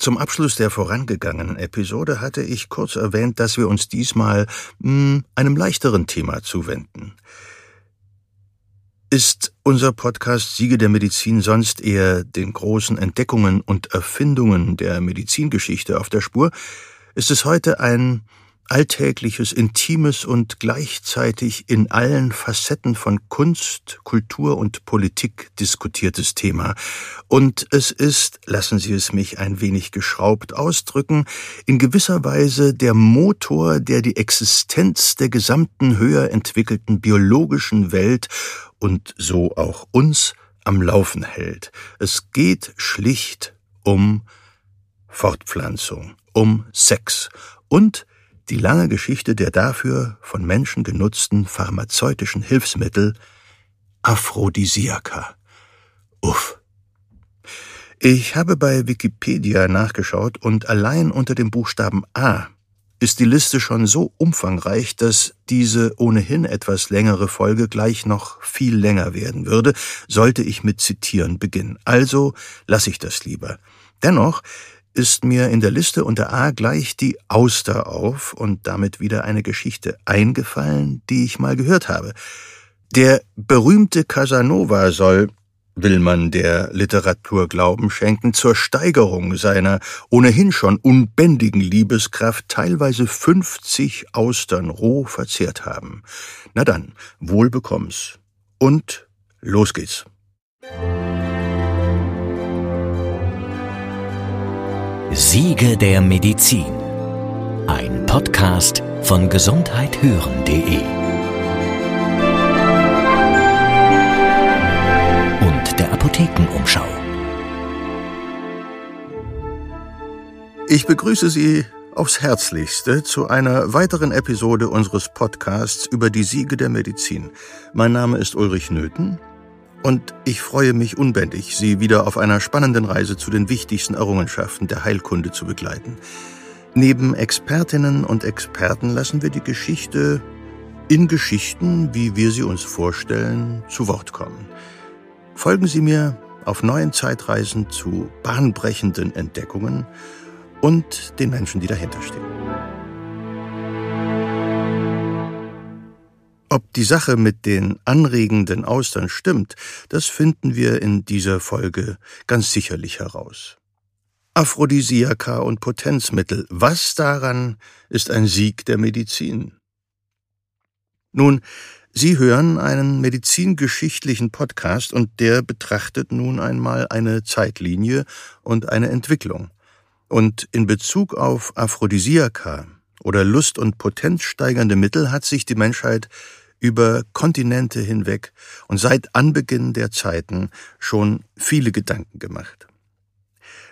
Zum Abschluss der vorangegangenen Episode hatte ich kurz erwähnt, dass wir uns diesmal mh, hm, einem leichteren Thema zuwenden. Ist unser Podcast Siege der Medizin sonst eher den großen Entdeckungen und Erfindungen der Medizingeschichte auf der Spur, ist es heute ein alltägliches, intimes und gleichzeitig in allen Facetten von Kunst, Kultur und Politik diskutiertes Thema. Und es ist, lassen Sie es mich ein wenig geschraubt ausdrücken, in gewisser Weise der Motor, der die Existenz der gesamten höher entwickelten biologischen Welt und so auch uns am Laufen hält. Es geht schlicht um Fortpflanzung, um Sex und die lange Geschichte der dafür von Menschen genutzten pharmazeutischen Hilfsmittel Aphrodisiaka. Uff. Ich habe bei Wikipedia nachgeschaut und allein unter dem Buchstaben A ist die Liste schon so umfangreich, dass diese ohnehin etwas längere Folge gleich noch viel länger werden würde, sollte ich mit Zitieren beginnen. Also lasse ich das lieber. Dennoch ist mir in der Liste unter A gleich die Auster auf und damit wieder eine Geschichte eingefallen, die ich mal gehört habe. Der berühmte Casanova soll, will man der Literatur Glauben schenken, zur Steigerung seiner ohnehin schon unbändigen Liebeskraft teilweise 50 Austern roh verzehrt haben. Na dann, wohl bekomm's. Und los geht's. Siege der Medizin. Ein Podcast von gesundheithören.de und der Apothekenumschau. Ich begrüße Sie aufs Herzlichste zu einer weiteren Episode unseres Podcasts über die Siege der Medizin. Mein Name ist Ulrich Nöthen und ich freue mich unbändig, Sie wieder auf einer spannenden Reise zu den wichtigsten Errungenschaften der Heilkunde zu begleiten. Neben Expertinnen und Experten lassen wir die Geschichte in Geschichten, wie wir sie uns vorstellen, zu Wort kommen. Folgen Sie mir auf neuen Zeitreisen zu bahnbrechenden Entdeckungen und den Menschen, die dahinter Ob die Sache mit den anregenden Austern stimmt, das finden wir in dieser Folge ganz sicherlich heraus. Aphrodisiaka und Potenzmittel, was daran ist ein Sieg der Medizin? Nun, Sie hören einen medizingeschichtlichen Podcast und der betrachtet nun einmal eine Zeitlinie und eine Entwicklung. Und in Bezug auf Aphrodisiaka oder Lust- und potenzsteigernde Mittel hat sich die Menschheit über Kontinente hinweg und seit Anbeginn der Zeiten schon viele Gedanken gemacht.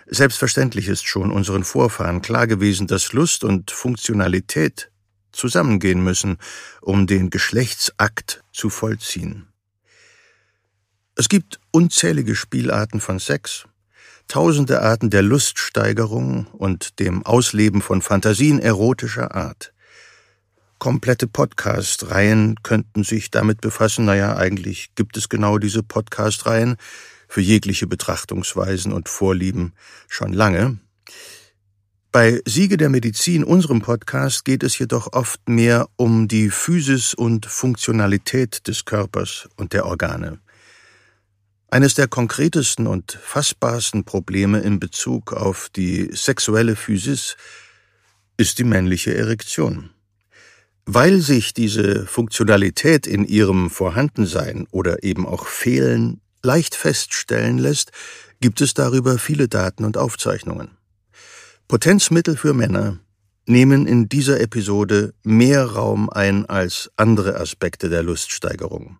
Selbstverständlich ist schon unseren Vorfahren klar gewesen, dass Lust und Funktionalität zusammengehen müssen, um den Geschlechtsakt zu vollziehen. Es gibt unzählige Spielarten von Sex, tausende Arten der Luststeigerung und dem Ausleben von Fantasien erotischer Art. Komplette Podcast-Reihen könnten sich damit befassen. Naja, eigentlich gibt es genau diese Podcast-Reihen für jegliche Betrachtungsweisen und Vorlieben schon lange. Bei Siege der Medizin, unserem Podcast, geht es jedoch oft mehr um die Physis und Funktionalität des Körpers und der Organe. Eines der konkretesten und fassbarsten Probleme in Bezug auf die sexuelle Physis ist die männliche Erektion. Weil sich diese Funktionalität in ihrem Vorhandensein oder eben auch Fehlen leicht feststellen lässt, gibt es darüber viele Daten und Aufzeichnungen. Potenzmittel für Männer nehmen in dieser Episode mehr Raum ein als andere Aspekte der Luststeigerung.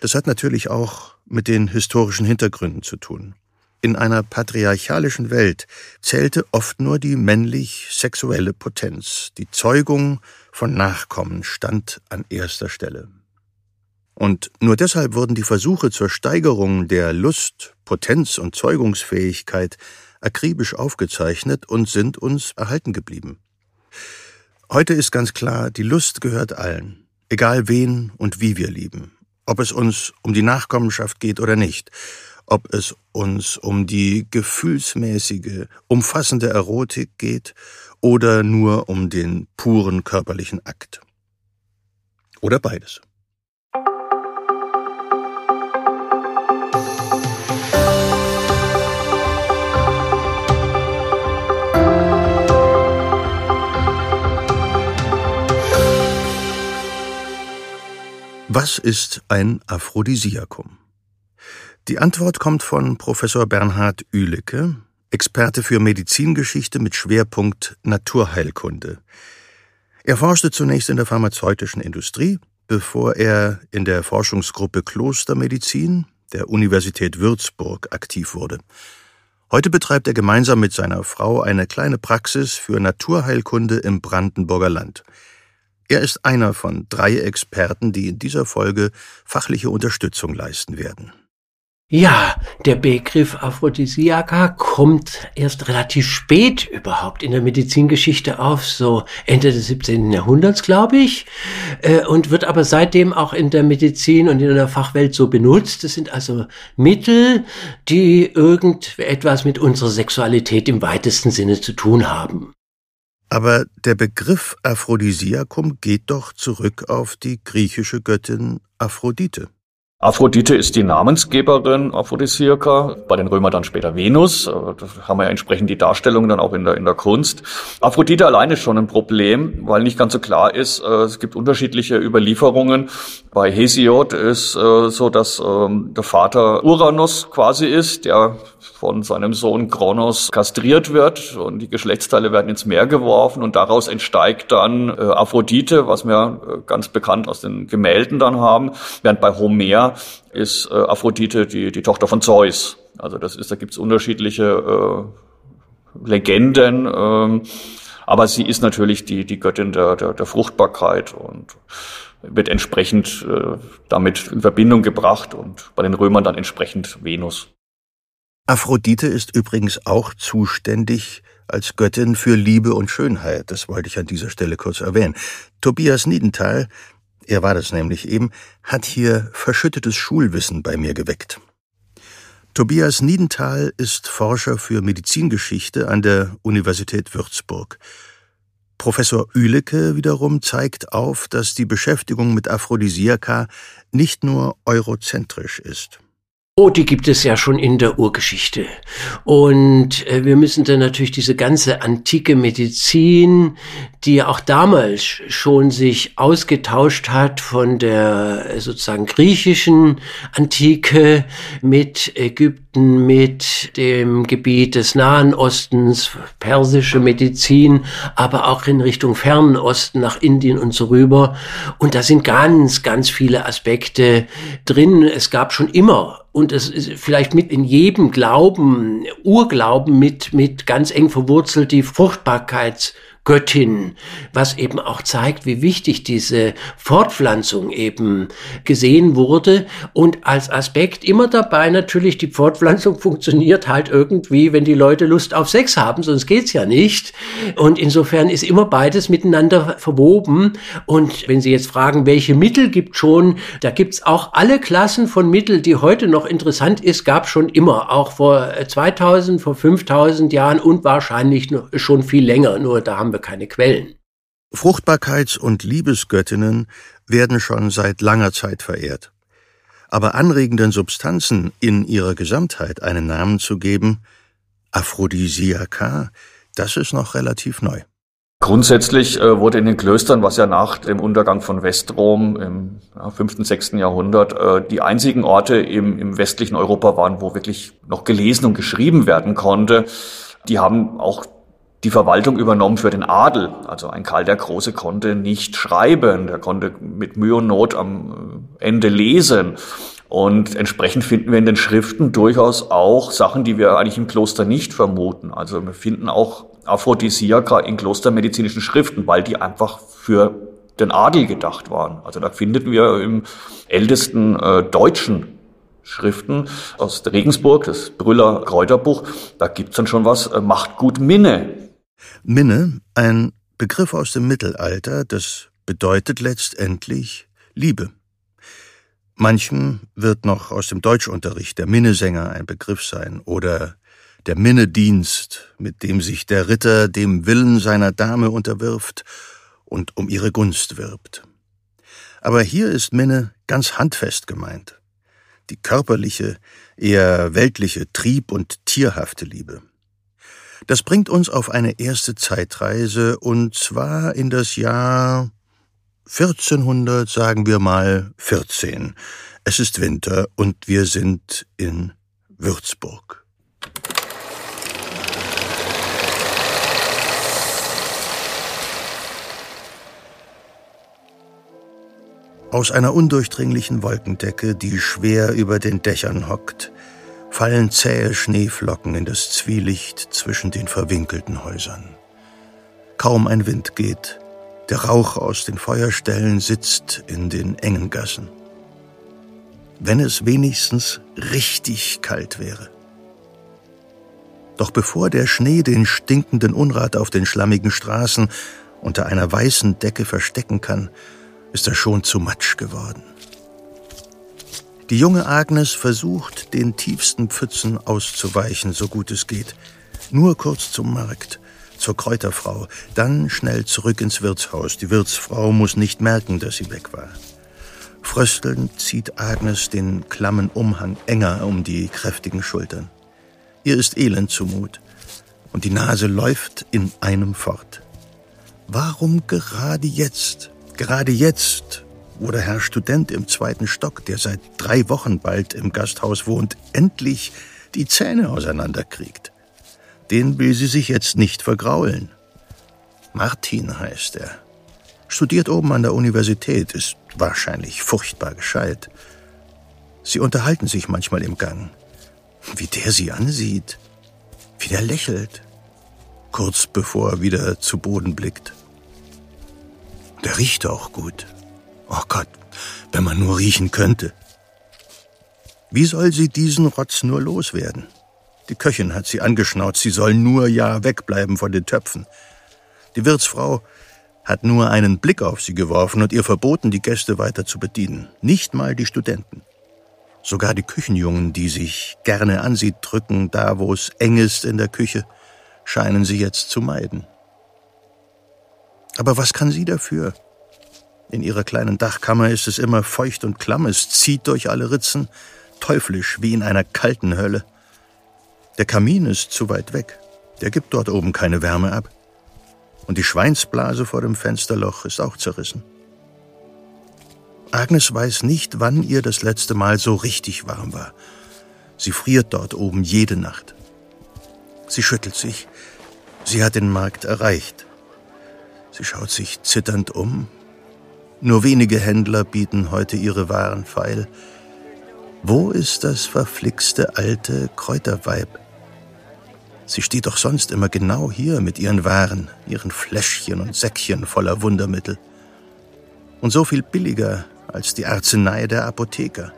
Das hat natürlich auch mit den historischen Hintergründen zu tun. In einer patriarchalischen Welt zählte oft nur die männlich sexuelle Potenz. Die Zeugung von Nachkommen stand an erster Stelle. Und nur deshalb wurden die Versuche zur Steigerung der Lust, Potenz und Zeugungsfähigkeit akribisch aufgezeichnet und sind uns erhalten geblieben. Heute ist ganz klar, die Lust gehört allen, egal wen und wie wir lieben, ob es uns um die Nachkommenschaft geht oder nicht, ob es uns um die gefühlsmäßige, umfassende Erotik geht oder nur um den puren körperlichen Akt. Oder beides. Was ist ein Aphrodisiakum? Die Antwort kommt von Professor Bernhard Ülecke, Experte für Medizingeschichte mit Schwerpunkt Naturheilkunde. Er forschte zunächst in der pharmazeutischen Industrie, bevor er in der Forschungsgruppe Klostermedizin der Universität Würzburg aktiv wurde. Heute betreibt er gemeinsam mit seiner Frau eine kleine Praxis für Naturheilkunde im Brandenburger Land. Er ist einer von drei Experten, die in dieser Folge fachliche Unterstützung leisten werden. Ja, der Begriff Aphrodisiaka kommt erst relativ spät überhaupt in der Medizingeschichte auf, so Ende des 17. Jahrhunderts, glaube ich, äh, und wird aber seitdem auch in der Medizin und in der Fachwelt so benutzt. Das sind also Mittel, die irgendetwas mit unserer Sexualität im weitesten Sinne zu tun haben. Aber der Begriff Aphrodisiakum geht doch zurück auf die griechische Göttin Aphrodite. Aphrodite ist die Namensgeberin Aphrodisiaka, bei den Römern dann später Venus. Äh, da haben wir ja entsprechend die Darstellung dann auch in der, in der Kunst. Aphrodite allein ist schon ein Problem, weil nicht ganz so klar ist, äh, es gibt unterschiedliche Überlieferungen. Bei Hesiod ist äh, so, dass ähm, der Vater Uranus quasi ist, der von seinem Sohn Kronos kastriert wird und die Geschlechtsteile werden ins Meer geworfen und daraus entsteigt dann Aphrodite, was wir ganz bekannt aus den Gemälden dann haben, während bei Homer ist äh, Aphrodite die, die Tochter von Zeus. Also das ist, da gibt's unterschiedliche äh, Legenden, ähm, aber sie ist natürlich die, die Göttin der, der, der Fruchtbarkeit und wird entsprechend äh, damit in Verbindung gebracht und bei den Römern dann entsprechend Venus. Aphrodite ist übrigens auch zuständig als Göttin für Liebe und Schönheit. Das wollte ich an dieser Stelle kurz erwähnen. Tobias Niedenthal, er war das nämlich eben, hat hier verschüttetes Schulwissen bei mir geweckt. Tobias Niedenthal ist Forscher für Medizingeschichte an der Universität Würzburg. Professor Ülecke wiederum zeigt auf, dass die Beschäftigung mit Aphrodisiaka nicht nur eurozentrisch ist. Oh, die gibt es ja schon in der Urgeschichte. Und äh, wir müssen dann natürlich diese ganze antike Medizin, die ja auch damals schon sich ausgetauscht hat von der äh, sozusagen griechischen Antike mit Ägypten, mit dem Gebiet des Nahen Ostens, persische Medizin, aber auch in Richtung Fernen Osten nach Indien und so rüber. Und da sind ganz, ganz viele Aspekte drin. Es gab schon immer und es ist vielleicht mit in jedem Glauben, Urglauben mit, mit ganz eng verwurzelt die Fruchtbarkeits- Göttin, was eben auch zeigt, wie wichtig diese Fortpflanzung eben gesehen wurde. Und als Aspekt immer dabei natürlich die Fortpflanzung funktioniert halt irgendwie, wenn die Leute Lust auf Sex haben, sonst geht's ja nicht. Und insofern ist immer beides miteinander verwoben. Und wenn Sie jetzt fragen, welche Mittel gibt schon, da gibt's auch alle Klassen von Mittel, die heute noch interessant ist, gab schon immer, auch vor 2000, vor 5000 Jahren und wahrscheinlich schon viel länger, nur da haben wir keine Quellen. Fruchtbarkeits- und Liebesgöttinnen werden schon seit langer Zeit verehrt. Aber anregenden Substanzen in ihrer Gesamtheit einen Namen zu geben, Aphrodisiaka, das ist noch relativ neu. Grundsätzlich äh, wurde in den Klöstern, was ja nach dem Untergang von Westrom im ja, 5., 6. Jahrhundert äh, die einzigen Orte im, im westlichen Europa waren, wo wirklich noch gelesen und geschrieben werden konnte, die haben auch die Verwaltung übernommen für den Adel. Also ein Karl der Große konnte nicht schreiben, der konnte mit Mühe und Not am äh, Ende lesen. Und entsprechend finden wir in den Schriften durchaus auch Sachen, die wir eigentlich im Kloster nicht vermuten. Also wir finden auch Aphrodisiaka in klostermedizinischen Schriften, weil die einfach für den Adel gedacht waren. Also da finden wir im ältesten äh, deutschen Schriften aus Regensburg, das Brüller Kräuterbuch, da gibt's dann schon was, äh, macht gut Minne. Minne, ein Begriff aus dem Mittelalter, das bedeutet letztendlich Liebe. Manchem wird noch aus dem Deutschunterricht der Minnesänger ein Begriff sein oder der Minnedienst, mit dem sich der Ritter dem Willen seiner Dame unterwirft und um ihre Gunst wirbt. Aber hier ist Minne ganz handfest gemeint. Die körperliche, eher weltliche, trieb- und tierhafte Liebe. Das bringt uns auf eine erste Zeitreise und zwar in das Jahr 1400, sagen wir mal 14. Es ist Winter und wir sind in Würzburg. Aus einer undurchdringlichen Wolkendecke, die schwer über den Dächern hockt, fallen zähe Schneeflocken in das Zwielicht zwischen den verwinkelten Häusern. Kaum ein Wind geht, der Rauch aus den Feuerstellen sitzt in den engen Gassen. Wenn es wenigstens richtig kalt wäre. Doch bevor der Schnee den stinkenden Unrat auf den schlammigen Straßen unter einer weißen Decke verstecken kann, ist er schon zu Matsch geworden. Die junge Agnes versucht, den tiefsten Pfützen auszuweichen, so gut es geht. Nur kurz zum Markt, zur Kräuterfrau, dann schnell zurück ins Wirtshaus. Die Wirtsfrau muss nicht merken, dass sie weg war. Fröstelnd zieht Agnes den klammen Umhang enger um die kräftigen Schultern. Ihr ist elend zumut, und die Nase läuft in einem fort. Warum gerade jetzt? Gerade jetzt, der Herr Student im zweiten Stock, der seit drei Wochen bald im Gasthaus wohnt, endlich die Zähne auseinanderkriegt. Den will sie sich jetzt nicht vergraulen. Martin heißt er. Studiert oben an der Universität, ist wahrscheinlich furchtbar gescheit. Sie unterhalten sich manchmal im Gang. Wie der sie ansieht, wie der lächelt, kurz bevor er wieder zu Boden blickt. Der riecht auch gut. Oh Gott, wenn man nur riechen könnte. Wie soll sie diesen Rotz nur loswerden? Die Köchin hat sie angeschnauzt, sie soll nur ja wegbleiben von den Töpfen. Die Wirtsfrau hat nur einen Blick auf sie geworfen und ihr verboten, die Gäste weiter zu bedienen. Nicht mal die Studenten. Sogar die Küchenjungen, die sich gerne an sie drücken, da wo es eng ist in der Küche, scheinen sie jetzt zu meiden. Aber was kann sie dafür? In ihrer kleinen Dachkammer ist es immer feucht und klamm, es zieht durch alle Ritzen, teuflisch wie in einer kalten Hölle. Der Kamin ist zu weit weg, der gibt dort oben keine Wärme ab. Und die Schweinsblase vor dem Fensterloch ist auch zerrissen. Agnes weiß nicht, wann ihr das letzte Mal so richtig warm war. Sie friert dort oben jede Nacht. Sie schüttelt sich. Sie hat den Markt erreicht. Sie schaut sich zitternd um. Nur wenige Händler bieten heute ihre Waren feil. Wo ist das verflixte alte Kräuterweib? Sie steht doch sonst immer genau hier mit ihren Waren, ihren Fläschchen und Säckchen voller Wundermittel. Und so viel billiger als die Arznei der Apotheker.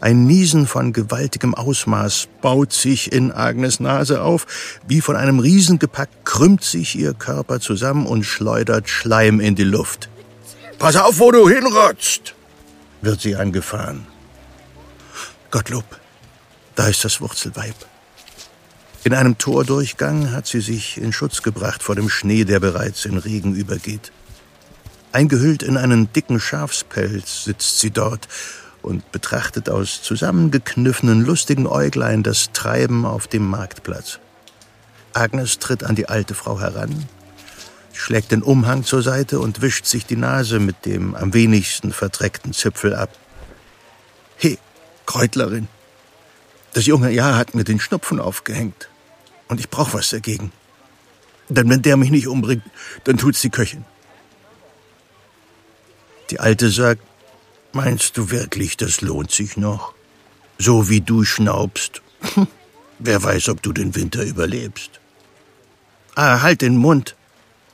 Ein Niesen von gewaltigem Ausmaß baut sich in Agnes Nase auf. Wie von einem Riesen gepackt, krümmt sich ihr Körper zusammen und schleudert Schleim in die Luft. Pass auf, wo du hinrotzt! wird sie angefahren. Gottlob, da ist das Wurzelweib. In einem Tordurchgang hat sie sich in Schutz gebracht vor dem Schnee, der bereits in Regen übergeht. Eingehüllt in einen dicken Schafspelz sitzt sie dort und betrachtet aus zusammengekniffenen lustigen Äuglein das Treiben auf dem Marktplatz. Agnes tritt an die alte Frau heran, schlägt den Umhang zur Seite und wischt sich die Nase mit dem am wenigsten verdreckten Zipfel ab. He, Kräutlerin, das junge Jahr hat mir den Schnupfen aufgehängt und ich brauch was dagegen. Denn wenn der mich nicht umbringt, dann tut's die Köchin. Die Alte sagt, Meinst du wirklich, das lohnt sich noch? So wie du schnaubst. Hm, wer weiß, ob du den Winter überlebst. Ah, halt den Mund,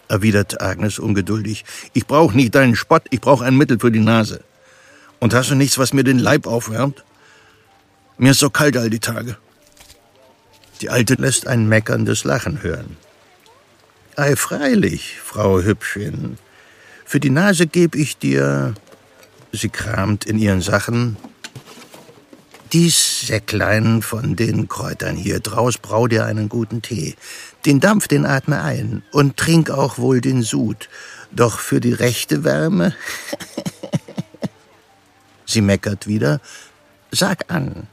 erwidert Agnes ungeduldig. Ich brauch nicht deinen Spott, ich brauch ein Mittel für die Nase. Und hast du nichts, was mir den Leib aufwärmt? Mir ist so kalt all die Tage. Die Alte lässt ein meckerndes Lachen hören. Ei, freilich, Frau Hübschin. Für die Nase geb ich dir Sie kramt in ihren Sachen. Dies Säcklein von den Kräutern hier draus brau dir einen guten Tee. Den Dampf, den atme ein und trink auch wohl den Sud. Doch für die rechte Wärme. Sie meckert wieder. Sag an,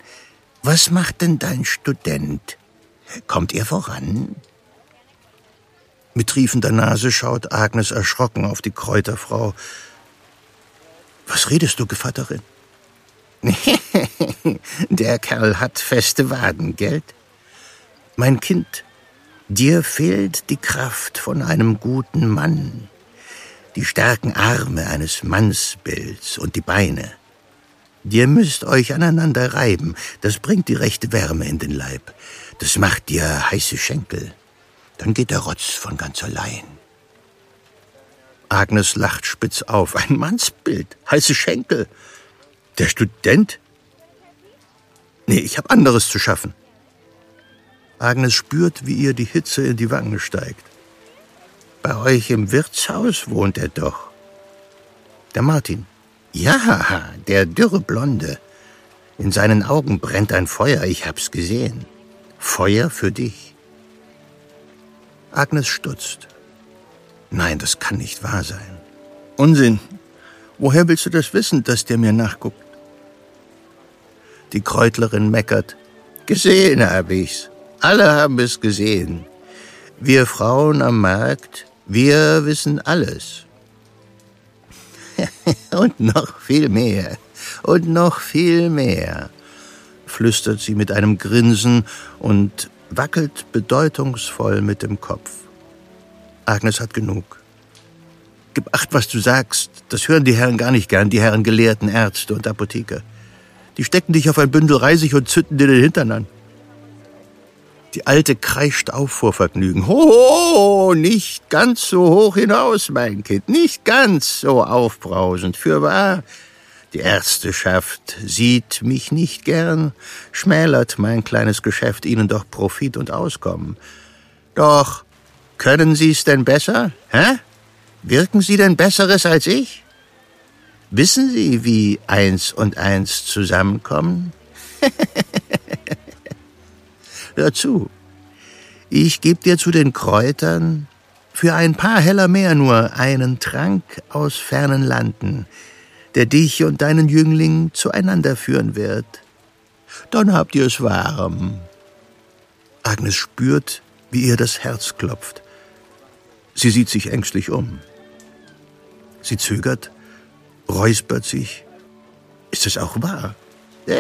was macht denn dein Student? Kommt er voran? Mit triefender Nase schaut Agnes erschrocken auf die Kräuterfrau. Was redest du, Gevatterin? Der Kerl hat feste Waden, Geld? Mein Kind, dir fehlt die Kraft von einem guten Mann, die starken Arme eines Mannsbilds und die Beine. Dir müsst euch aneinander reiben, das bringt die rechte Wärme in den Leib. Das macht dir heiße Schenkel. Dann geht der Rotz von ganz allein. Agnes lacht spitz auf. Ein Mannsbild, heiße Schenkel. Der Student? Nee, ich hab anderes zu schaffen. Agnes spürt, wie ihr die Hitze in die Wangen steigt. Bei euch im Wirtshaus wohnt er doch. Der Martin. Ja, der dürre Blonde. In seinen Augen brennt ein Feuer, ich hab's gesehen. Feuer für dich. Agnes stutzt. Nein, das kann nicht wahr sein. Unsinn. Woher willst du das wissen, dass der mir nachguckt? Die Kräutlerin meckert. Gesehen hab ich's. Alle haben es gesehen. Wir Frauen am Markt, wir wissen alles. Und noch viel mehr. Und noch viel mehr flüstert sie mit einem Grinsen und wackelt bedeutungsvoll mit dem Kopf. Agnes hat genug. Gib acht, was du sagst. Das hören die Herren gar nicht gern, die Herren Gelehrten, Ärzte und Apotheker. Die stecken dich auf ein Bündel Reisig und zünden dir den Hintern an. Die Alte kreischt auf vor Vergnügen. Ho, nicht ganz so hoch hinaus, mein Kind, nicht ganz so aufbrausend. Fürwahr, die Ärzteschaft sieht mich nicht gern, schmälert mein kleines Geschäft Ihnen doch Profit und Auskommen. Doch können Sie's denn besser? Hä? Wirken Sie denn Besseres als ich? Wissen Sie, wie eins und eins zusammenkommen? Hör zu. Ich geb dir zu den Kräutern für ein paar Heller mehr nur einen Trank aus fernen Landen, der dich und deinen Jüngling zueinander führen wird. Dann habt ihr es warm. Agnes spürt, wie ihr das Herz klopft. Sie sieht sich ängstlich um. Sie zögert, räuspert sich. Ist es auch wahr?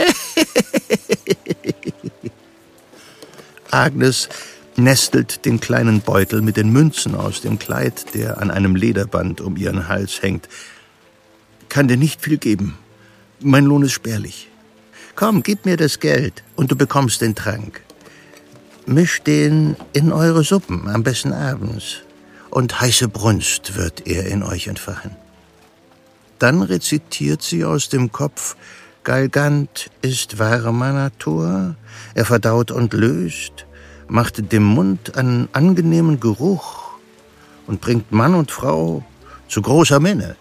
Agnes nestelt den kleinen Beutel mit den Münzen aus dem Kleid, der an einem Lederband um ihren Hals hängt, kann dir nicht viel geben. Mein Lohn ist spärlich. Komm, gib mir das Geld und du bekommst den Trank. Misch den in eure Suppen, am besten abends. Und heiße Brunst wird er in euch entfachen. Dann rezitiert sie aus dem Kopf, Galgant ist warmer Natur, er verdaut und löst, macht dem Mund einen angenehmen Geruch und bringt Mann und Frau zu großer Menge.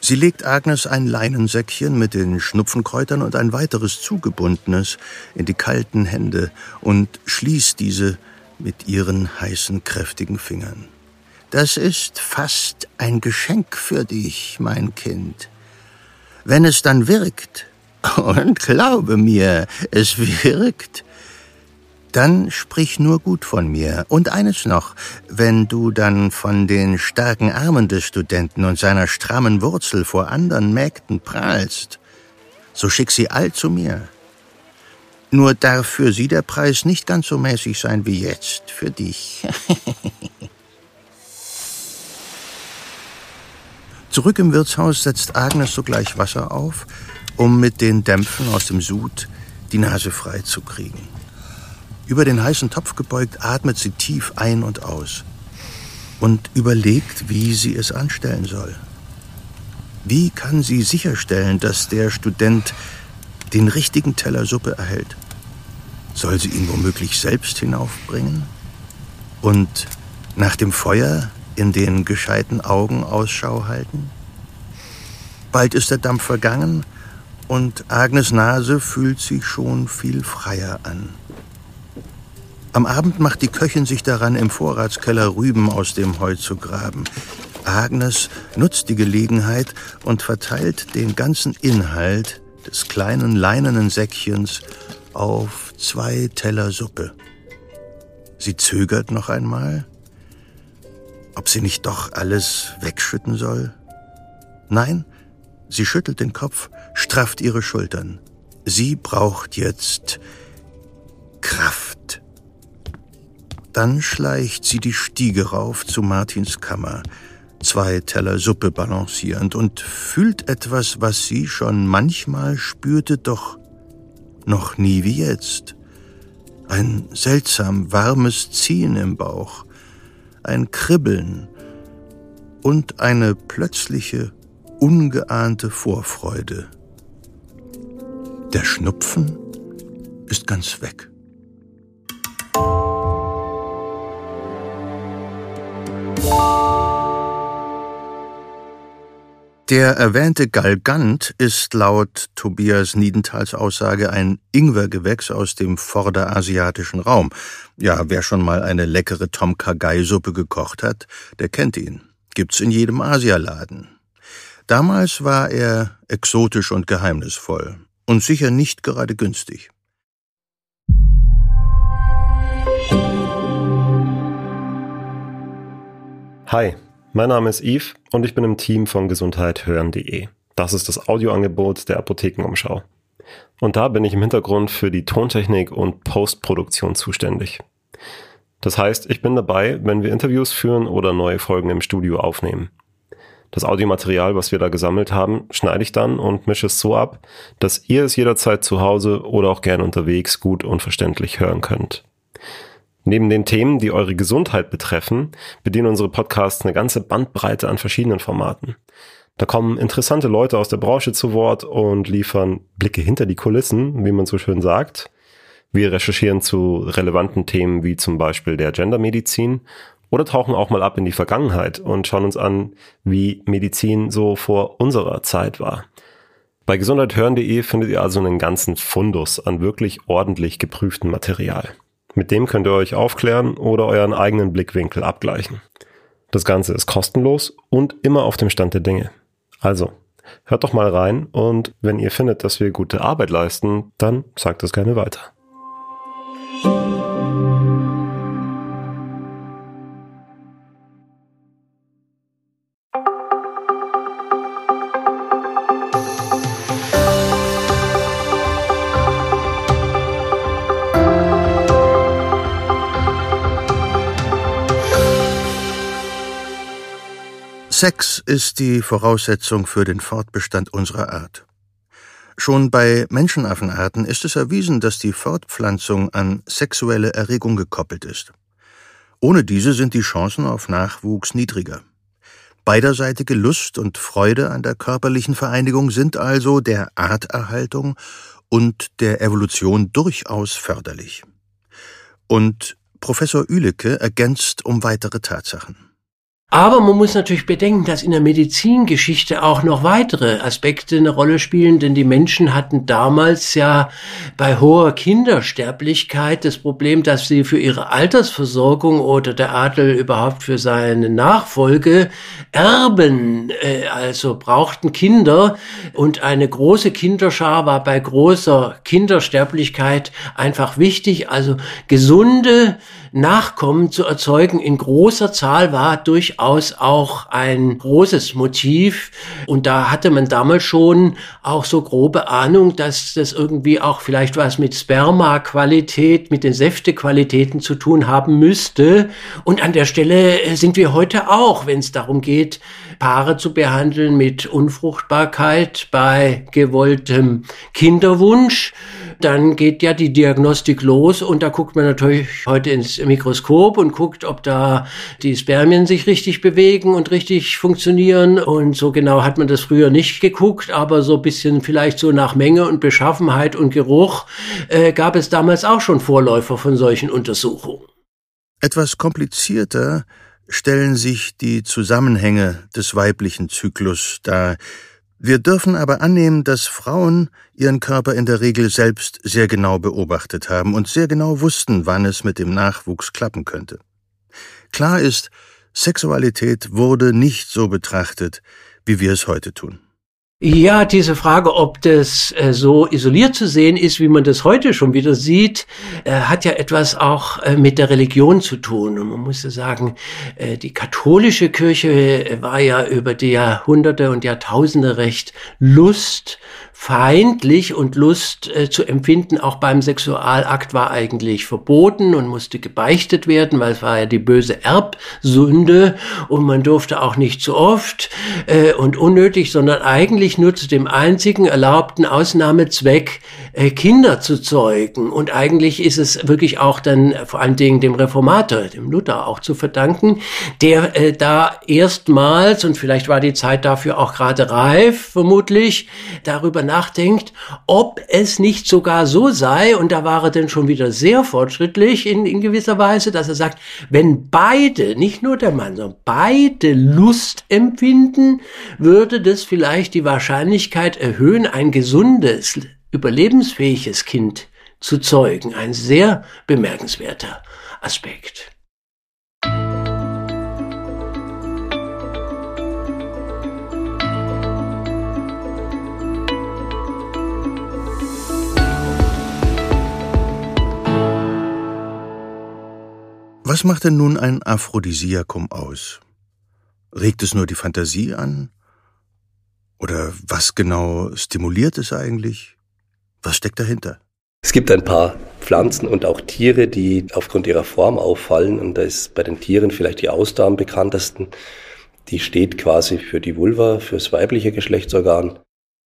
Sie legt Agnes ein Leinensäckchen mit den Schnupfenkräutern und ein weiteres zugebundenes in die kalten Hände und schließt diese mit ihren heißen, kräftigen Fingern. Das ist fast ein Geschenk für dich, mein Kind. Wenn es dann wirkt, und glaube mir, es wirkt, dann sprich nur gut von mir. Und eines noch, wenn du dann von den starken Armen des Studenten und seiner strammen Wurzel vor anderen Mägden prahlst, so schick sie all zu mir. Nur darf für sie der Preis nicht ganz so mäßig sein wie jetzt für dich. Zurück im Wirtshaus setzt Agnes sogleich Wasser auf, um mit den Dämpfen aus dem Sud die Nase frei zu kriegen. Über den heißen Topf gebeugt atmet sie tief ein und aus und überlegt, wie sie es anstellen soll. Wie kann sie sicherstellen, dass der Student den richtigen Teller Suppe erhält? Soll sie ihn womöglich selbst hinaufbringen? Und nach dem Feuer in den gescheiten Augen Ausschau halten? Bald ist der Dampf vergangen und Agnes Nase fühlt sich schon viel freier an. Am Abend macht die Köchin sich daran, im Vorratskeller Rüben aus dem Heu zu graben. Agnes nutzt die Gelegenheit und verteilt den ganzen Inhalt des kleinen leinenen Säckchens auf zwei Teller Suppe. Sie zögert noch einmal, ob sie nicht doch alles wegschütten soll. Nein, sie schüttelt den Kopf, strafft ihre Schultern. Sie braucht jetzt Kraft. Dann schleicht sie die Stiege rauf zu Martins Kammer, zwei Teller Suppe balancierend, und fühlt etwas, was sie schon manchmal spürte, doch noch nie wie jetzt. Ein seltsam warmes Ziehen im Bauch, ein Kribbeln und eine plötzliche, ungeahnte Vorfreude. Der Schnupfen ist ganz weg. Der erwähnte Galgant ist laut Tobias Niedentals Aussage ein Ingwergewächs aus dem vorderasiatischen Raum. Ja, wer schon mal eine leckere Tom Kha-Gai-Suppe gekocht hat, der kennt ihn. Gibt's in jedem Asialaden. Damals war er exotisch und geheimnisvoll und sicher nicht gerade günstig. Hi, mein Name ist Yves und ich bin im Team von gesundheithören.de. Das ist das Audioangebot der Apothekenumschau. Und da bin ich im Hintergrund für die Tontechnik und Postproduktion zuständig. Das heißt, ich bin dabei, wenn wir Interviews führen oder neue Folgen im Studio aufnehmen. Das Audiomaterial, was wir da gesammelt haben, schneide ich dann und mische es so ab, dass ihr es jederzeit zu Hause oder auch gern unterwegs gut und verständlich hören könnt. Neben den Themen, die eure Gesundheit betreffen, bedienen unsere Podcasts eine ganze Bandbreite an verschiedenen Formaten. Da kommen interessante Leute aus der Branche zu Wort und liefern Blicke hinter die Kulissen, wie man so schön sagt. Wir recherchieren zu relevanten Themen wie zum Beispiel der Gendermedizin oder tauchen auch mal ab in die Vergangenheit und schauen uns an, wie Medizin so vor unserer Zeit war. Bei gesundheithören.de findet ihr also einen ganzen Fundus an wirklich ordentlich geprüftem Material. Mit dem könnt ihr euch aufklären oder euren eigenen Blickwinkel abgleichen. Das Ganze ist kostenlos und immer auf dem Stand der Dinge. Also, hört doch mal rein und wenn ihr findet, dass wir gute Arbeit leisten, dann sagt es gerne weiter. Sex ist die Voraussetzung für den Fortbestand unserer Art. Schon bei Menschenaffenarten ist es erwiesen, dass die Fortpflanzung an sexuelle Erregung gekoppelt ist. Ohne diese sind die Chancen auf Nachwuchs niedriger. Beiderseitige Lust und Freude an der körperlichen Vereinigung sind also der Arterhaltung und der Evolution durchaus förderlich. Und Professor Ülecke ergänzt um weitere Tatsachen. Aber man muss natürlich bedenken, dass in der Medizingeschichte auch noch weitere Aspekte eine Rolle spielen, denn die Menschen hatten damals ja bei hoher Kindersterblichkeit das Problem, dass sie für ihre Altersversorgung oder der Adel überhaupt für seine Nachfolge Erben, äh, also brauchten Kinder. Und eine große Kinderschar war bei großer Kindersterblichkeit einfach wichtig, also gesunde Nachkommen zu erzeugen in großer Zahl war durchaus auch ein großes Motiv. Und da hatte man damals schon auch so grobe Ahnung, dass das irgendwie auch vielleicht was mit Spermaqualität, mit den Säftequalitäten zu tun haben müsste. Und an der Stelle sind wir heute auch, wenn es darum geht, Paare zu behandeln mit Unfruchtbarkeit bei gewolltem Kinderwunsch dann geht ja die Diagnostik los und da guckt man natürlich heute ins Mikroskop und guckt, ob da die Spermien sich richtig bewegen und richtig funktionieren. Und so genau hat man das früher nicht geguckt, aber so ein bisschen vielleicht so nach Menge und Beschaffenheit und Geruch äh, gab es damals auch schon Vorläufer von solchen Untersuchungen. Etwas komplizierter stellen sich die Zusammenhänge des weiblichen Zyklus dar, Wir dürfen aber annehmen, dass Frauen ihren Körper in der Regel selbst sehr genau beobachtet haben und sehr genau wussten, wann es mit dem Nachwuchs klappen könnte. Klar ist, Sexualität wurde nicht so betrachtet, wie wir es heute tun. Ja, diese Frage, ob das äh, so isoliert zu sehen ist, wie man das heute schon wieder sieht, äh, hat ja etwas auch äh, mit der Religion zu tun. Und man muss ja sagen, äh, die katholische Kirche äh, war ja über die Jahrhunderte und Jahrtausende recht Lust feindlich und Lust äh, zu empfinden, auch beim Sexualakt war eigentlich verboten und musste gebeichtet werden, weil es war ja die böse Erbsünde und man durfte auch nicht zu oft äh, und unnötig, sondern eigentlich nur zu dem einzigen erlaubten Ausnahmezweck, äh, Kinder zu zeugen. Und eigentlich ist es wirklich auch dann vor allen Dingen dem Reformator, dem Luther auch zu verdanken, der äh, da erstmals, und vielleicht war die Zeit dafür auch gerade reif, vermutlich, darüber nachdenkt, ob es nicht sogar so sei, und da war er dann schon wieder sehr fortschrittlich in, in gewisser Weise, dass er sagt, wenn beide, nicht nur der Mann, sondern beide Lust empfinden, würde das vielleicht die Wahrscheinlichkeit erhöhen, ein gesundes, überlebensfähiges Kind zu zeugen. Ein sehr bemerkenswerter Aspekt. Was macht denn nun ein Aphrodisiakum aus? Regt es nur die Fantasie an? Oder was genau stimuliert es eigentlich? Was steckt dahinter? Es gibt ein paar Pflanzen und auch Tiere, die aufgrund ihrer Form auffallen. Und da ist bei den Tieren vielleicht die Auster am bekanntesten. Die steht quasi für die Vulva, fürs weibliche Geschlechtsorgan.